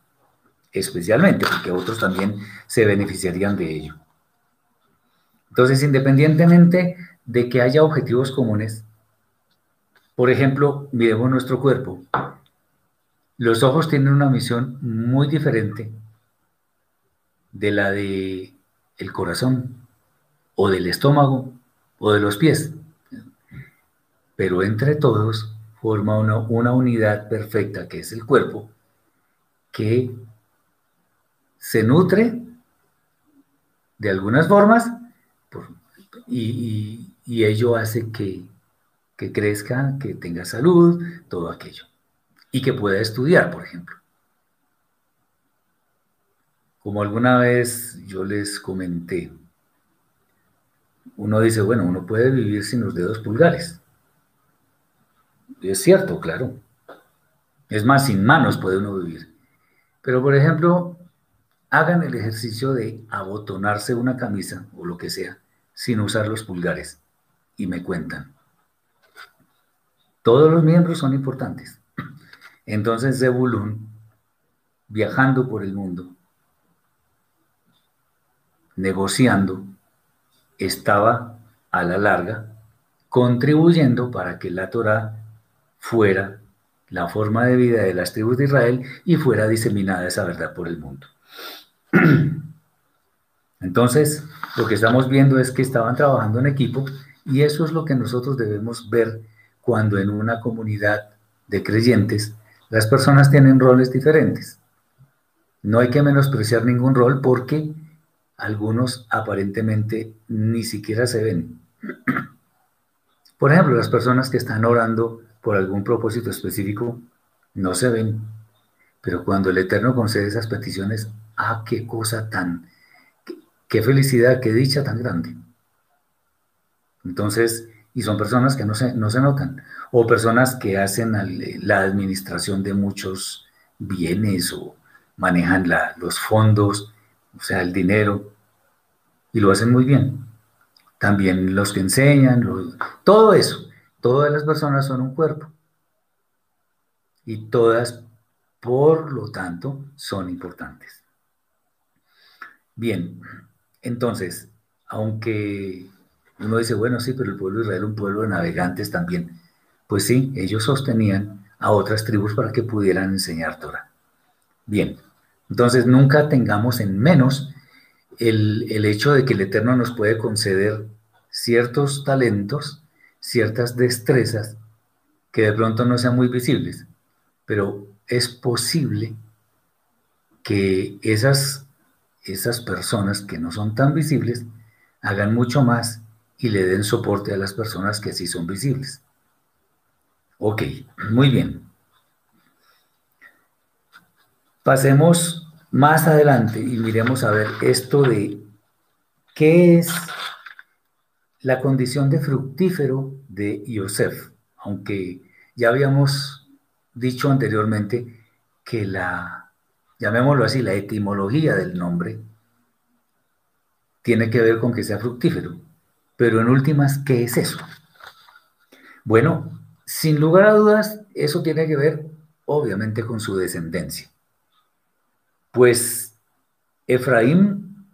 especialmente, porque otros también se beneficiarían de ello. Entonces, independientemente de que haya objetivos comunes, por ejemplo, miremos nuestro cuerpo. Los ojos tienen una misión muy diferente de la de el corazón o del estómago o de los pies. Pero entre todos forma una, una unidad perfecta que es el cuerpo que se nutre de algunas formas y ello hace que que crezca, que tenga salud, todo aquello. Y que pueda estudiar, por ejemplo. Como alguna vez yo les comenté, uno dice, bueno, uno puede vivir sin los dedos pulgares. Es cierto, claro. Es más, sin manos puede uno vivir. Pero, por ejemplo, hagan el ejercicio de abotonarse una camisa o lo que sea sin usar los pulgares y me cuentan. Todos los miembros son importantes. Entonces Zebulun, viajando por el mundo, negociando, estaba a la larga contribuyendo para que la Torah fuera la forma de vida de las tribus de Israel y fuera diseminada esa verdad por el mundo. Entonces, lo que estamos viendo es que estaban trabajando en equipo y eso es lo que nosotros debemos ver cuando en una comunidad de creyentes las personas tienen roles diferentes. No hay que menospreciar ningún rol porque algunos aparentemente ni siquiera se ven. Por ejemplo, las personas que están orando por algún propósito específico no se ven, pero cuando el Eterno concede esas peticiones, ah, qué cosa tan, qué, felicidad, qué dicha tan grande. Entonces, y son personas que no se, no se notan, o personas que hacen la administración de muchos bienes o manejan los fondos, o sea, el dinero, y lo hacen muy bien. También los que enseñan, todo eso, todas las personas son un cuerpo. Y todas, por lo tanto, son importantes. Bien, entonces, aunque uno dice, bueno, sí, pero el pueblo de Israel un pueblo de navegantes también. Pues sí, ellos sostenían a otras tribus para que pudieran enseñar Torah. Bien, entonces nunca tengamos en menos el, el hecho de que el Eterno nos puede conceder ciertos talentos, ciertas destrezas que de pronto no sean muy visibles, pero es posible que esas, esas personas que no son tan visibles hagan mucho más y le den soporte a las personas que sí son visibles. Ok, muy bien. Pasemos más adelante y miremos a ver esto de qué es la condición de fructífero de Yosef, aunque ya habíamos dicho anteriormente que la, llamémoslo así, la etimología del nombre tiene que ver con que sea fructífero. Pero en últimas, ¿qué es eso? Bueno, sin lugar a dudas, eso tiene que ver obviamente con su descendencia. Pues Efraín,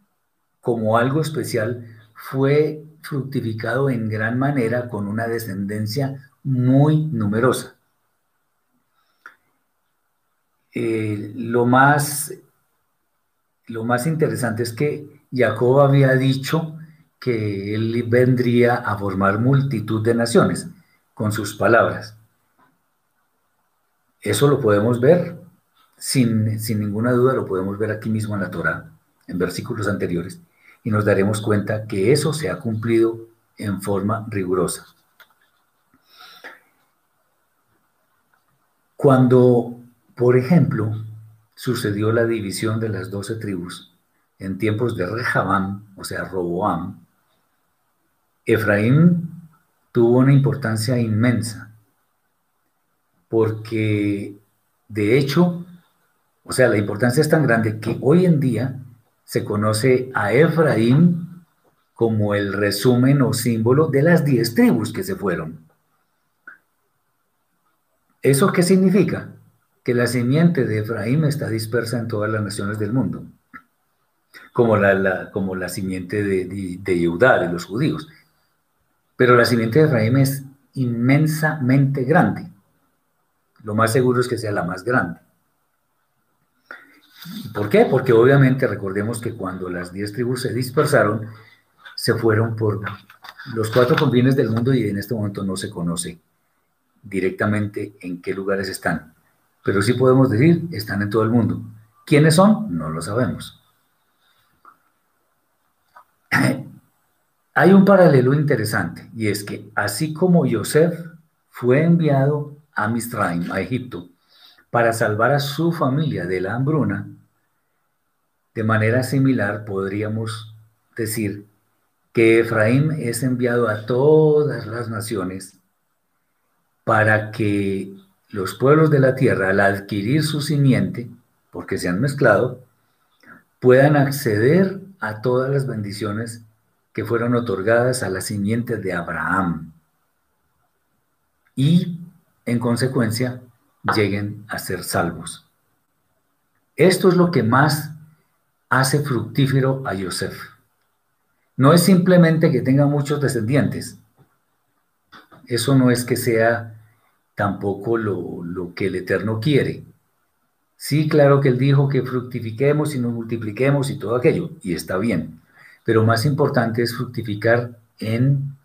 como algo especial, fue fructificado en gran manera con una descendencia muy numerosa. Eh, lo, más, lo más interesante es que Jacob había dicho que él vendría a formar multitud de naciones con sus palabras. Eso lo podemos ver, sin, sin ninguna duda lo podemos ver aquí mismo en la Torah, en versículos anteriores, y nos daremos cuenta que eso se ha cumplido en forma rigurosa. Cuando, por ejemplo, sucedió la división de las doce tribus en tiempos de Rehabam, o sea, Roboam, Efraín tuvo una importancia inmensa, porque de hecho, o sea, la importancia es tan grande que hoy en día se conoce a Efraín como el resumen o símbolo de las diez tribus que se fueron. ¿Eso qué significa? Que la simiente de Efraín está dispersa en todas las naciones del mundo, como la, como la simiente de, de, de de los judíos. Pero la simiente de Efraín es inmensamente grande. Lo más seguro es que sea la más grande. ¿Por qué? Porque obviamente recordemos que cuando las diez tribus se dispersaron, se fueron por los cuatro confines del mundo y en este momento no se conoce directamente en qué lugares están. Pero sí podemos decir, están en todo el mundo. ¿Quiénes son? No lo sabemos. Hay un paralelo interesante y es que así como Yosef fue enviado a Misraim, a Egipto, para salvar a su familia de la hambruna, de manera similar podríamos decir que Efraín es enviado a todas las naciones para que los pueblos de la tierra, al adquirir su simiente, porque se han mezclado, puedan acceder a todas las bendiciones que fueron otorgadas a la simiente de Abraham. Y, en consecuencia, lleguen a ser salvos. Esto es lo que más hace fructífero a Yosef. No es simplemente que tenga muchos descendientes. Eso no es que sea tampoco lo, lo que el Eterno quiere. Sí, claro que él dijo que fructifiquemos y nos multipliquemos y todo aquello, y está bien pero más importante es fructificar en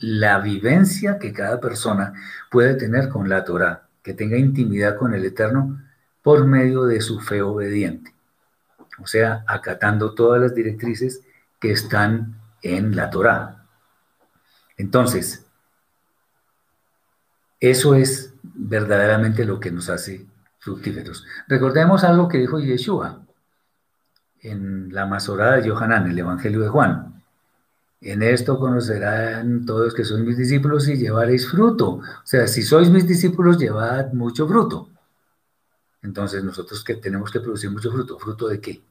la vivencia que cada persona puede tener con la Torah, que tenga intimidad con el Eterno por medio de su fe obediente, o sea, acatando todas las directrices que están en la Torah. Entonces, eso es verdaderamente lo que nos hace fructíferos. Recordemos algo que dijo Yeshua en la Masorada de Yohanan, el Evangelio de Juan. En esto conocerán todos que son mis discípulos y llevaréis fruto. O sea, si sois mis discípulos, llevad mucho fruto. Entonces, nosotros que tenemos que producir mucho fruto. ¿Fruto de qué?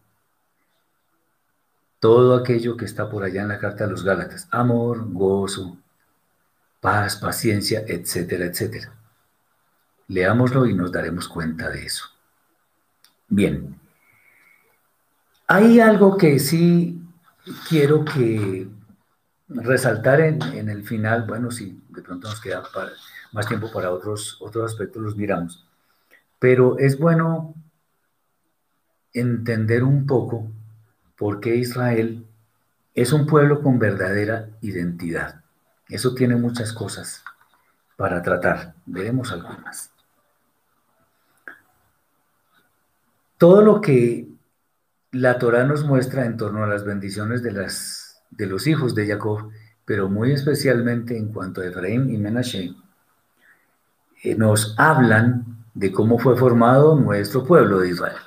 Todo aquello que está por allá en la carta de los Gálatas. Amor, gozo, paz, paciencia, etcétera, etcétera. Leámoslo y nos daremos cuenta de eso. Bien, hay algo que sí quiero que resaltar en, el final, bueno, si de pronto nos queda más tiempo para otros, otros aspectos, los miramos, pero es bueno entender un poco por qué Israel es un pueblo con verdadera identidad. Eso tiene muchas cosas para tratar. Veremos algunas. todo lo que la Torah nos muestra en torno a las bendiciones de, las, de los hijos de Jacob, pero muy especialmente en cuanto a Efraín y Menashe, eh, nos hablan de cómo fue formado nuestro pueblo de Israel,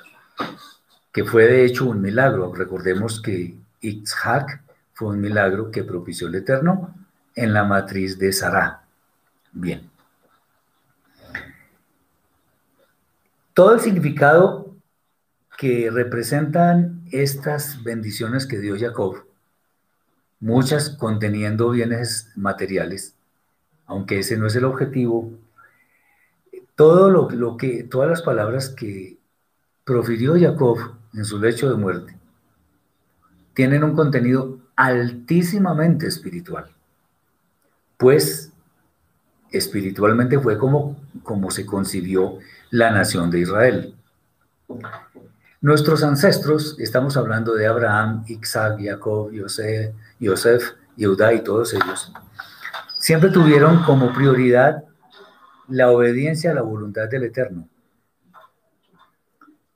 que fue de hecho un milagro. Recordemos que Itzhak fue un milagro que propició el Eterno en la matriz de Sarah. Bien. Todo el significado que representan estas bendiciones que dio Jacob, muchas conteniendo bienes materiales, aunque ese no es el objetivo, todo lo, que, todas las palabras que profirió Jacob en su lecho de muerte tienen un contenido altísimamente espiritual, pues espiritualmente fue como, como se concibió la nación de Israel. Nuestros ancestros, estamos hablando de Abraham, Isaac, Jacob, Yosef, Yosef, Yehudá y todos ellos, siempre tuvieron como prioridad la obediencia a la voluntad del Eterno.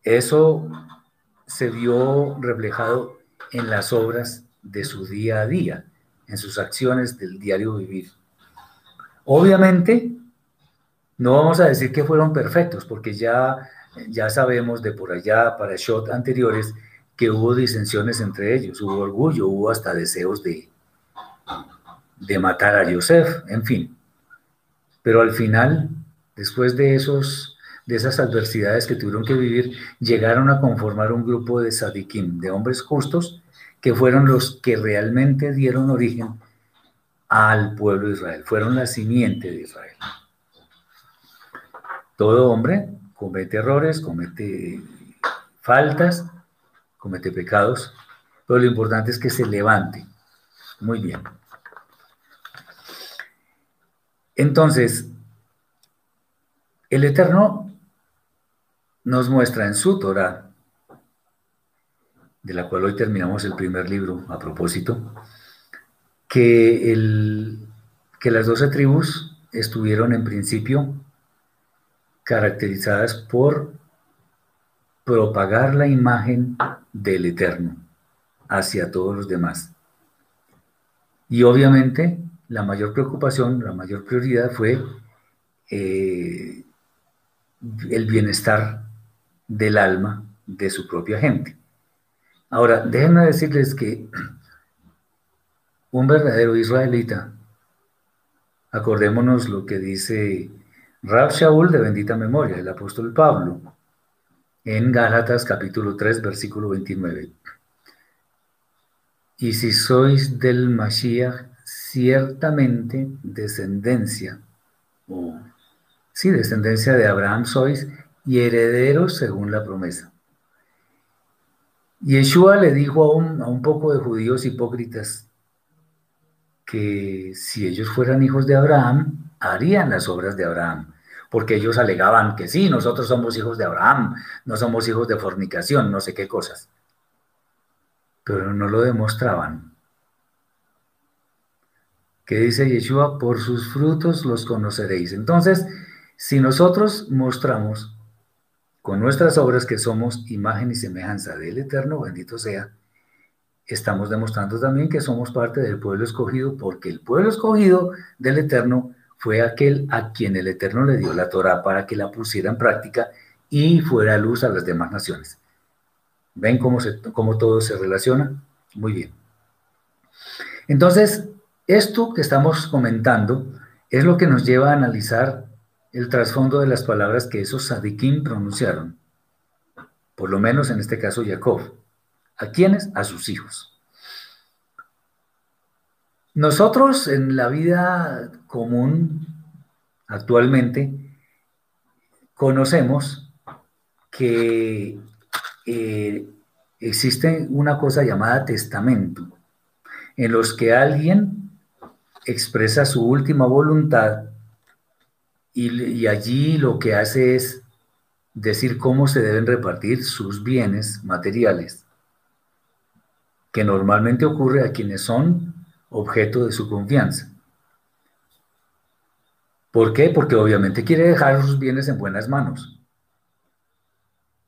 Eso se vio reflejado en las obras de su día a día, en sus acciones del diario vivir. Obviamente, no vamos a decir que fueron perfectos, porque ya, ya sabemos de por allá, para shot anteriores, que hubo disensiones entre ellos, hubo orgullo, hubo hasta deseos de, de matar a Yosef, en fin. Pero al final, después de, esos, de esas adversidades que tuvieron que vivir, llegaron a conformar un grupo de sadikim, de hombres justos, que fueron los que realmente dieron origen al pueblo de Israel, fueron la simiente de Israel. Todo hombre comete errores, comete faltas, comete pecados, pero lo importante es que se levante. Muy bien. Entonces, el Eterno nos muestra en su Torah, de la cual hoy terminamos el primer libro a propósito, que, el, que las doce tribus estuvieron en principio caracterizadas por propagar la imagen del Eterno hacia todos los demás. Y obviamente la mayor preocupación, la mayor prioridad fue eh, el bienestar del alma de su propia gente. Ahora, déjenme decirles que un verdadero israelita, acordémonos lo que dice Rab Shaul de bendita memoria, el apóstol Pablo, en Gálatas capítulo 3, versículo 29. Y si sois del Mashiach, ciertamente descendencia, o Sí, descendencia de Abraham sois y herederos según la promesa. Yeshua le dijo a un poco de judíos hipócritas que si ellos fueran hijos de Abraham, harían las obras de Abraham, porque ellos alegaban que sí, nosotros somos hijos de Abraham, no somos hijos de fornicación, no sé qué cosas, pero no lo demostraban. ¿Qué dice Yeshua? Por sus frutos los conoceréis. Entonces, si nosotros mostramos con nuestras obras que somos imagen y semejanza del Eterno, bendito sea, estamos demostrando también que somos parte del pueblo escogido, porque el pueblo escogido del Eterno fue aquel a quien el Eterno le dio la Torah para que la pusiera en práctica y fuera luz a las demás naciones. ¿Ven cómo, se, cómo todo se relaciona? Muy bien. Entonces, esto que estamos comentando es lo que nos lleva a analizar el trasfondo de las palabras que esos sadikim pronunciaron, por lo menos en este caso Jacob. ¿A quiénes? A sus hijos. Nosotros en la vida común actualmente conocemos que eh, existe una cosa llamada testamento, en los que alguien expresa su última voluntad y, allí lo que hace es decir cómo se deben repartir sus bienes materiales, que normalmente ocurre a quienes son objeto de su confianza. ¿Por qué? Porque obviamente quiere dejar sus bienes en buenas manos.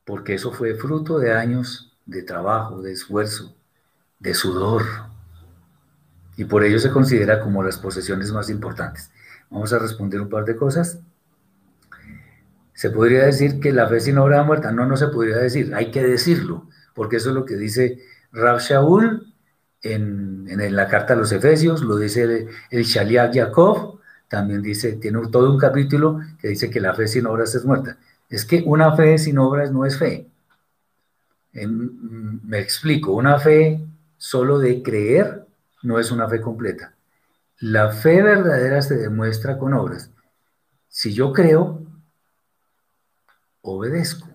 porque eso fue fruto de años de trabajo, de esfuerzo, de sudor, y por ello se considera como las posesiones más importantes. Vamos a responder un par de cosas. Se podría decir que la fe sin obra muerta. No, no se podría decir, hay que decirlo, porque eso es lo que dice Rav Shaul en, la carta a los Efesios, lo dice el, el Shaliach Yaakov, también dice, tiene todo un capítulo que dice que la fe sin obras es muerta. Es que una fe sin obras no es fe. me explico, una fe solo de creer no es una fe completa. La fe verdadera se demuestra con obras. Si yo creo, obedezco.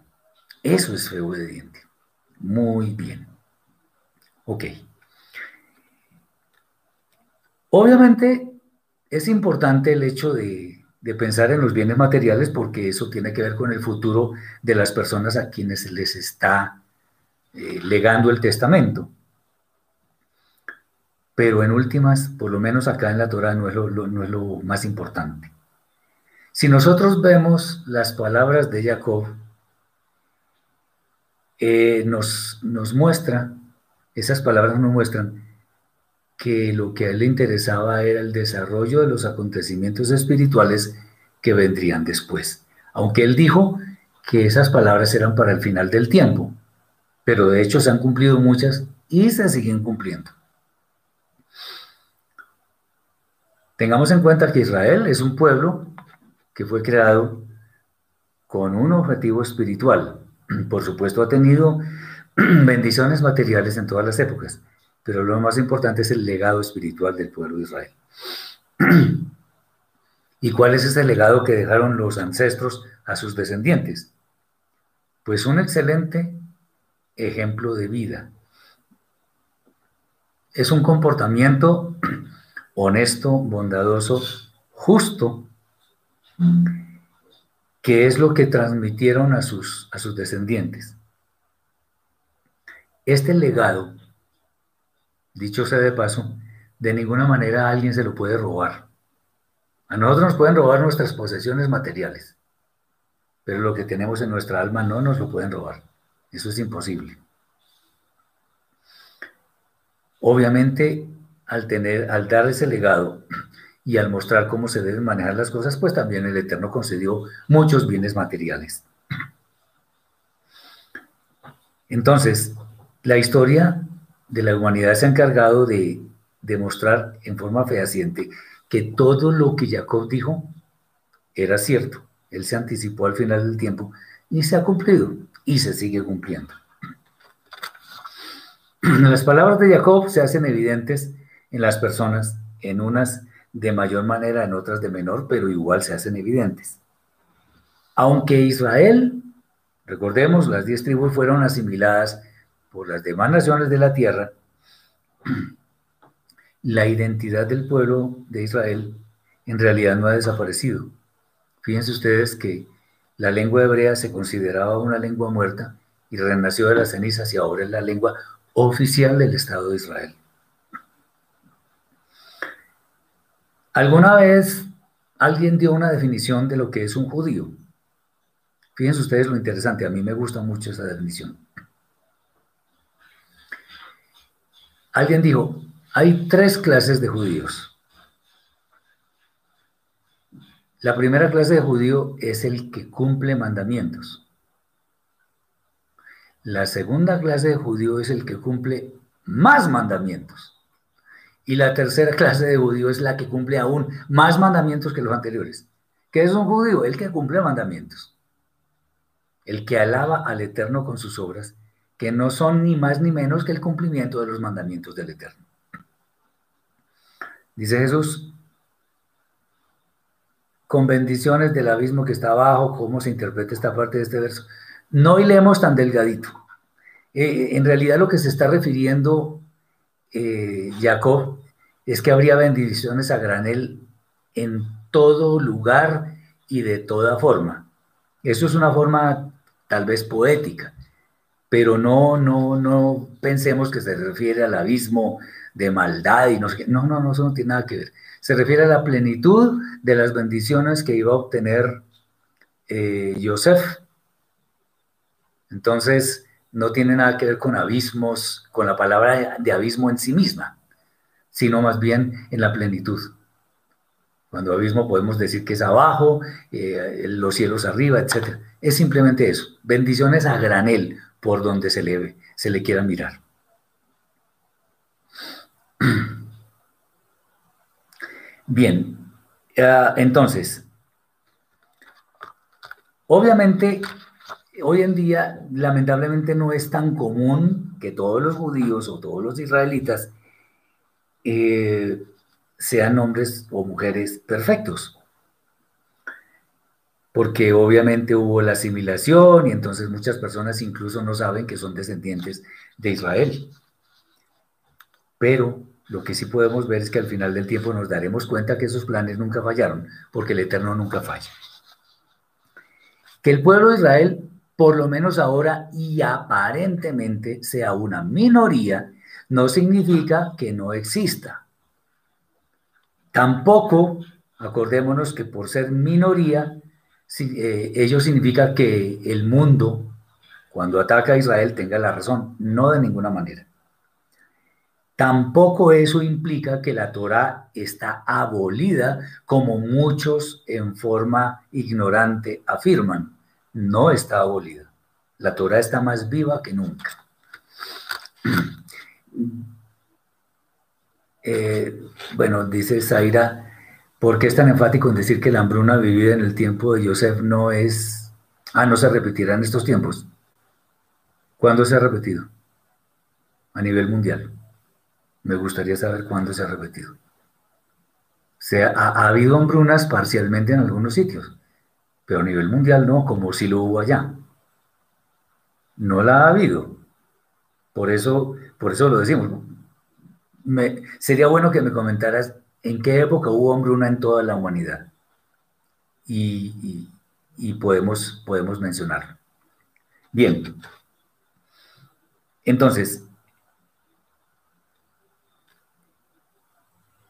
Eso es fe obediente. Muy bien. Ok. Obviamente es importante el hecho de, pensar en los bienes materiales porque eso tiene que ver con el futuro de las personas a quienes les está eh, legando el testamento. Pero en últimas, por lo menos acá en la Torah no es lo más importante. Si nosotros vemos las palabras de Jacob, eh, nos, nos muestra, esas palabras nos muestran que lo que a él le interesaba era el desarrollo de los acontecimientos espirituales que vendrían después. Aunque él dijo que esas palabras eran para el final del tiempo, pero de hecho se han cumplido muchas y se siguen cumpliendo. Tengamos en cuenta que Israel es un pueblo que fue creado con un objetivo espiritual. Por supuesto ha tenido bendiciones materiales en todas las épocas, pero lo más importante es el legado espiritual del pueblo de Israel. ¿Y cuál es ese legado que dejaron los ancestros a sus descendientes? Pues un excelente ejemplo de vida. Es un comportamiento honesto, bondadoso, justo, que es lo que transmitieron a sus, a sus descendientes. Este legado, dicho sea de paso, de ninguna manera a alguien se lo puede robar. A nosotros nos pueden robar nuestras posesiones materiales, pero lo que tenemos en nuestra alma no nos lo pueden robar. Eso es imposible. Obviamente, al, tener, al dar ese legado y al mostrar cómo se deben manejar las cosas, pues también el Eterno concedió muchos bienes materiales. Entonces, la historia de la humanidad se ha encargado de demostrar en forma fehaciente que todo lo que Jacob dijo era cierto. Él se anticipó al final del tiempo y se ha cumplido y se sigue cumpliendo. Las palabras de Jacob se hacen evidentes en las personas, en unas de mayor manera, en otras de menor, pero igual se hacen evidentes. Aunque Israel, recordemos, las diez tribus fueron asimiladas por las demás naciones de la tierra, la identidad del pueblo de Israel en realidad no ha desaparecido. Fíjense ustedes que la lengua hebrea se consideraba una lengua muerta y renació de las cenizas y ahora es la lengua oficial del Estado de Israel. ¿Alguna vez alguien dio una definición de lo que es un judío? Fíjense ustedes lo interesante, a mí me gusta mucho esa definición. Alguien dijo, hay tres clases de judíos. La primera clase de judío es el que cumple mandamientos. La segunda clase de judío es el que cumple más mandamientos. Y la tercera clase de judío es la que cumple aún más mandamientos que los anteriores. ¿Qué es un judío? El que cumple mandamientos. El que alaba al Eterno con sus obras, que no son ni más ni menos que el cumplimiento de los mandamientos del Eterno. Dice Jesús, con bendiciones del abismo que está abajo, ¿cómo se interpreta esta parte de este verso? No leemos tan delgadito. Eh, en realidad lo que se está refiriendo eh, Jacob es que habría bendiciones a granel en todo lugar y de toda forma. Eso es una forma tal vez poética, pero no, no, no pensemos que se refiere al abismo de maldad y no No, no, no, eso no tiene nada que ver. Se refiere a la plenitud de las bendiciones que iba a obtener eh. Entonces, no tiene nada que ver con abismos, con la palabra de abismo en sí misma, sino más bien en la plenitud. Cuando abismo podemos decir que es abajo, eh, los cielos arriba, etc. Es simplemente eso, bendiciones a granel por donde se le, se le quiera mirar. Bien, ah, entonces, obviamente, hoy en día, lamentablemente, no es tan común que todos los judíos o todos los israelitas eh, sean hombres o mujeres perfectos. Porque obviamente hubo la asimilación y entonces muchas personas incluso no saben que son descendientes de Israel. Pero lo que sí podemos ver es que al final del tiempo nos daremos cuenta que esos planes nunca fallaron, porque el Eterno nunca falla. Que el pueblo de Israel, por lo menos ahora y aparentemente, sea una minoría, no significa que no exista. Tampoco, acordémonos que por ser minoría, eh, ello significa que el mundo, cuando ataca a Israel, tenga la razón. No de ninguna manera. Tampoco eso implica que la Torah está abolida, como muchos en forma ignorante afirman. No está abolida. La Torah está más viva que nunca. Eh, bueno, dice Zaira, ¿por qué es tan enfático en decir que la hambruna vivida en el tiempo de Joseph no es... Ah, no se repetirá en estos tiempos. ¿Cuándo se ha repetido? A nivel mundial. Me gustaría saber cuándo se ha repetido. Se ha, habido hambrunas parcialmente en algunos sitios, pero a nivel mundial no, como si lo hubo allá. No la ha habido. Por eso, por eso lo decimos. sería bueno que me comentaras en qué época hubo hambruna en toda la humanidad. Y, y podemos, podemos mencionarlo. Bien. Entonces,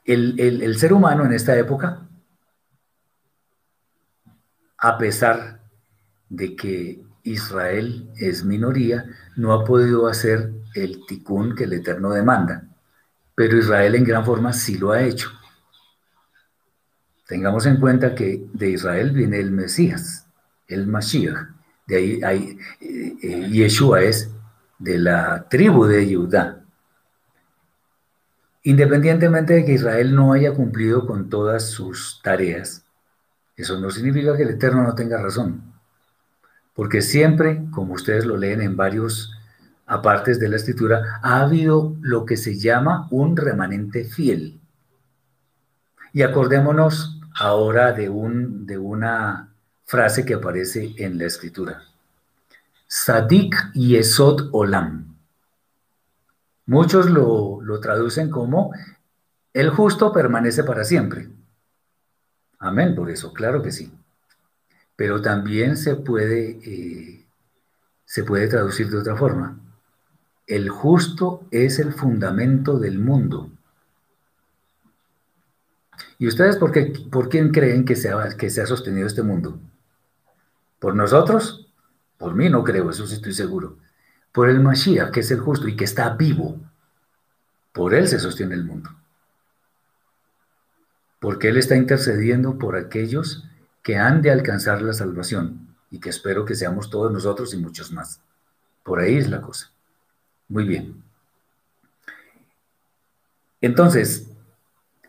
el, ser humano en esta época, a pesar de que Israel es minoría, no ha podido hacer el ticún que el Eterno demanda, pero Israel en gran forma sí lo ha hecho. Tengamos en cuenta que de Israel viene el Mesías, el Mashiach, de ahí hay, eh, eh, Yeshua es de la tribu de Judá. Independientemente de que Israel no haya cumplido con todas sus tareas, eso no significa que el Eterno no tenga razón. Porque siempre, como ustedes lo leen en varios apartes de la escritura, ha habido lo que se llama un remanente fiel. Y acordémonos ahora de, un, de una frase que aparece en la escritura. Sadik Yesod Olam. Muchos lo, traducen como el justo permanece para siempre. Amén, por eso, claro que sí. Pero también se puede, eh, se puede traducir de otra forma. El justo es el fundamento del mundo. ¿Y ustedes por, qué, por quién creen que se, ha, que se ha sostenido este mundo? ¿Por nosotros? Por mí no creo, eso sí estoy seguro por el Mashiach, que es el justo y que está vivo. Por él se sostiene el mundo. Porque él está intercediendo por aquellos que han de alcanzar la salvación y que espero que seamos todos nosotros y muchos más. Por ahí es la cosa. Muy bien. Entonces,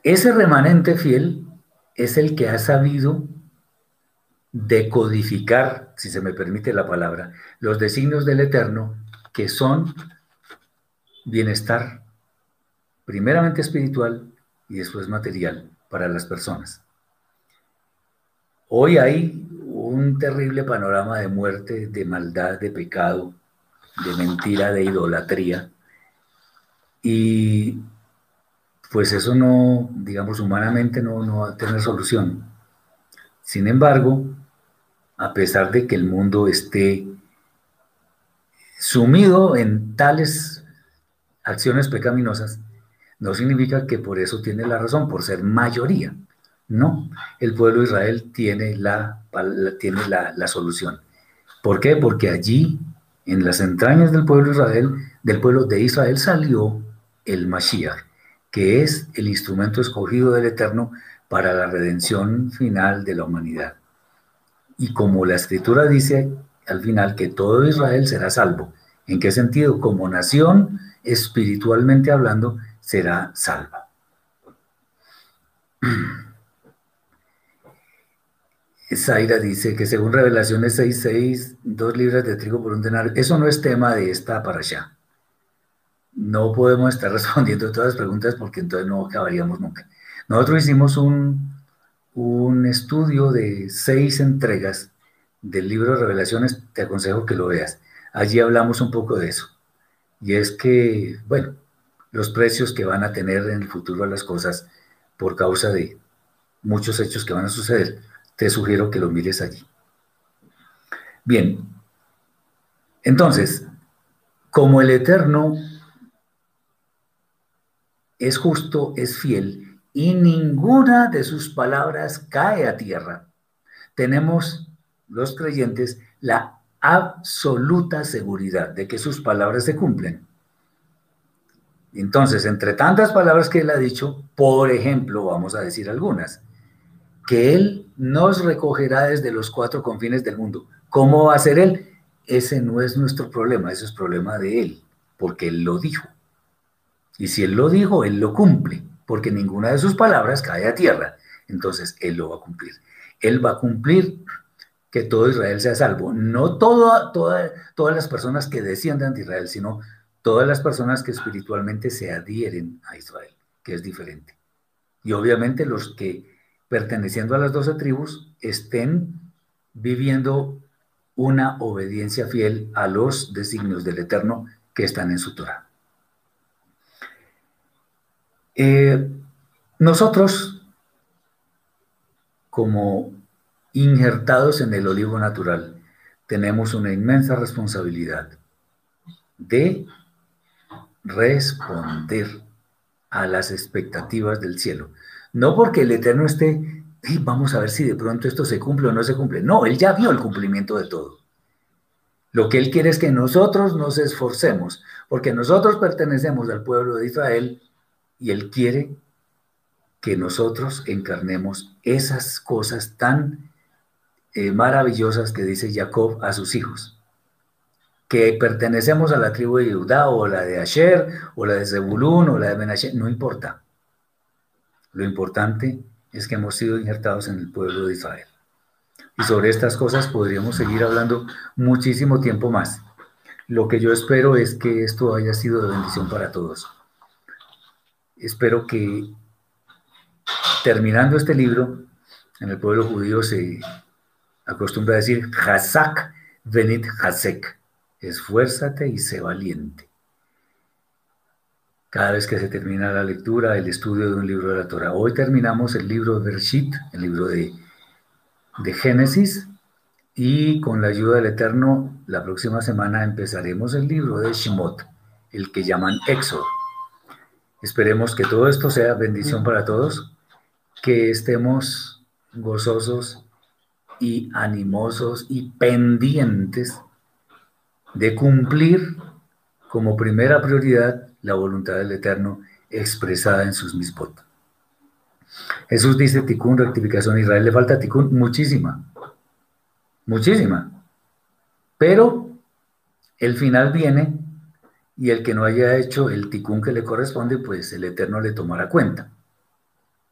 ese remanente fiel es el que ha sabido decodificar, si se me permite la palabra, los designios del Eterno que son bienestar primeramente espiritual y después material para las personas. Hoy hay un terrible panorama de muerte, de maldad, de pecado, de mentira, de idolatría. Y pues eso no, digamos, humanamente no, no va a tener solución. Sin embargo, a pesar de que el mundo esté sumido en tales acciones pecaminosas, no significa que por eso tiene la razón, por ser mayoría. No, el pueblo de Israel tiene la, tiene la, solución. ¿Por qué? Porque allí En las entrañas del pueblo Israel, del pueblo de Israel salió el Mashiach, que es el instrumento escogido del Eterno para la redención final de la humanidad. Y como la escritura dice al final que todo Israel será salvo, ¿en qué sentido? Como nación, espiritualmente hablando, será salva. Zaira dice que según Revelaciones 6.6, dos libras de trigo por un denario. Eso no es tema de esta para allá. No podemos estar respondiendo todas las preguntas porque entonces no acabaríamos nunca. Nosotros hicimos un, un estudio de seis entregas del libro de Revelaciones. Te aconsejo que lo veas. Allí hablamos un poco de eso. Y es que, bueno, los precios que van a tener en el futuro las cosas por causa de muchos hechos que van a suceder te sugiero que lo mires allí. Bien, entonces, como el Eterno es justo, es fiel, y ninguna de sus palabras cae a tierra, tenemos los creyentes la absoluta seguridad de que sus palabras se cumplen. Entonces, entre tantas palabras que él ha dicho, por ejemplo, vamos a decir algunas, que Él nos recogerá desde los cuatro confines del mundo. ¿Cómo va a ser Él? Ese no es nuestro problema, ese es problema de Él, porque Él lo dijo. Y si Él lo dijo, Él lo cumple, porque ninguna de sus palabras cae a tierra. Entonces Él lo va a cumplir. Él va a cumplir que todo Israel sea salvo. No toda, todas las personas que desciendan de Israel, sino todas las personas que espiritualmente se adhieren a Israel, que es diferente. Y obviamente los que perteneciendo a las doce tribus, estén viviendo una obediencia fiel a los designios del Eterno que están en su Torah. Eh, nosotros, como injertados en el olivo natural, tenemos una inmensa responsabilidad de responder a las expectativas del cielo. No porque el Eterno esté, vamos a ver si de pronto esto se cumple o no se cumple. No, Él ya vio el cumplimiento de todo. Lo que Él quiere es que nosotros nos esforcemos, porque nosotros pertenecemos al pueblo de Israel y Él quiere que nosotros encarnemos esas cosas tan eh, maravillosas que dice Jacob a sus hijos. Que pertenecemos a la tribu de Judá o la de Asher o la de Zebulún o la de Menashe, no importa. Lo importante es que hemos sido injertados en el pueblo de Israel. Y sobre estas cosas podríamos seguir hablando muchísimo tiempo más. Lo que yo espero es que esto haya sido de bendición para todos. Espero que terminando este libro, en el pueblo judío se acostumbra a decir Hazak venit Hazek, esfuérzate y sé valiente cada vez que se termina la lectura, el estudio de un libro de la Torah. Hoy terminamos el libro de Bershit, el libro de, de Génesis, y con la ayuda del Eterno, la próxima semana empezaremos el libro de Shemot, el que llaman Éxodo. Esperemos que todo esto sea bendición para todos, que estemos gozosos y animosos y pendientes de cumplir como primera prioridad la voluntad del Eterno expresada en sus misbot. Jesús dice tikkun, rectificación. A Israel le falta tikkun muchísima, muchísima. Pero el final viene y el que no haya hecho el tikkun que le corresponde, pues el Eterno le tomará cuenta.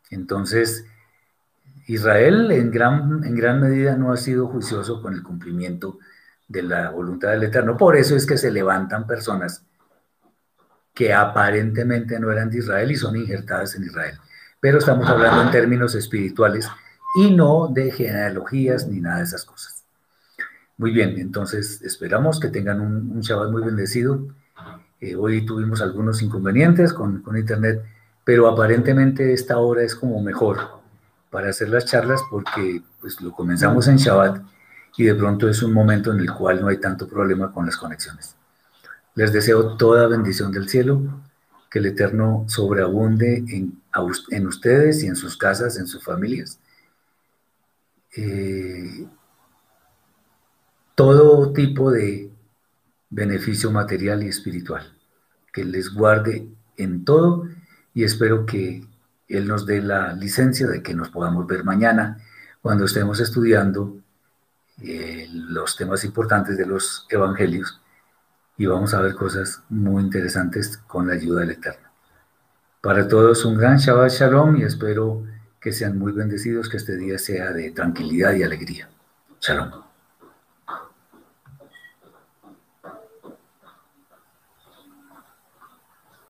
Entonces, Israel en gran, en gran medida no ha sido juicioso con el cumplimiento de la voluntad del Eterno. Por eso es que se levantan personas que aparentemente no eran de Israel y son injertadas en Israel. Pero estamos hablando en términos espirituales y no de genealogías ni nada de esas cosas. Muy bien, entonces esperamos que tengan un, un Shabbat muy bendecido. Eh, hoy tuvimos algunos inconvenientes con, Internet, pero aparentemente esta hora es como mejor para hacer las charlas porque pues lo comenzamos en Shabbat y de pronto es un momento en el cual no hay tanto problema con las conexiones. Les deseo toda bendición del cielo, que el Eterno sobreabunde en, en ustedes y en sus casas, en sus familias. Eh, todo tipo de beneficio material y espiritual. Que les guarde en todo y espero que Él nos dé la licencia de que nos podamos ver mañana cuando estemos estudiando eh, los temas importantes de los evangelios y vamos a ver cosas muy interesantes con la ayuda del Eterno. Para todos un gran Shabbat Shalom y espero que sean muy bendecidos, que este día sea de tranquilidad y alegría. Shalom.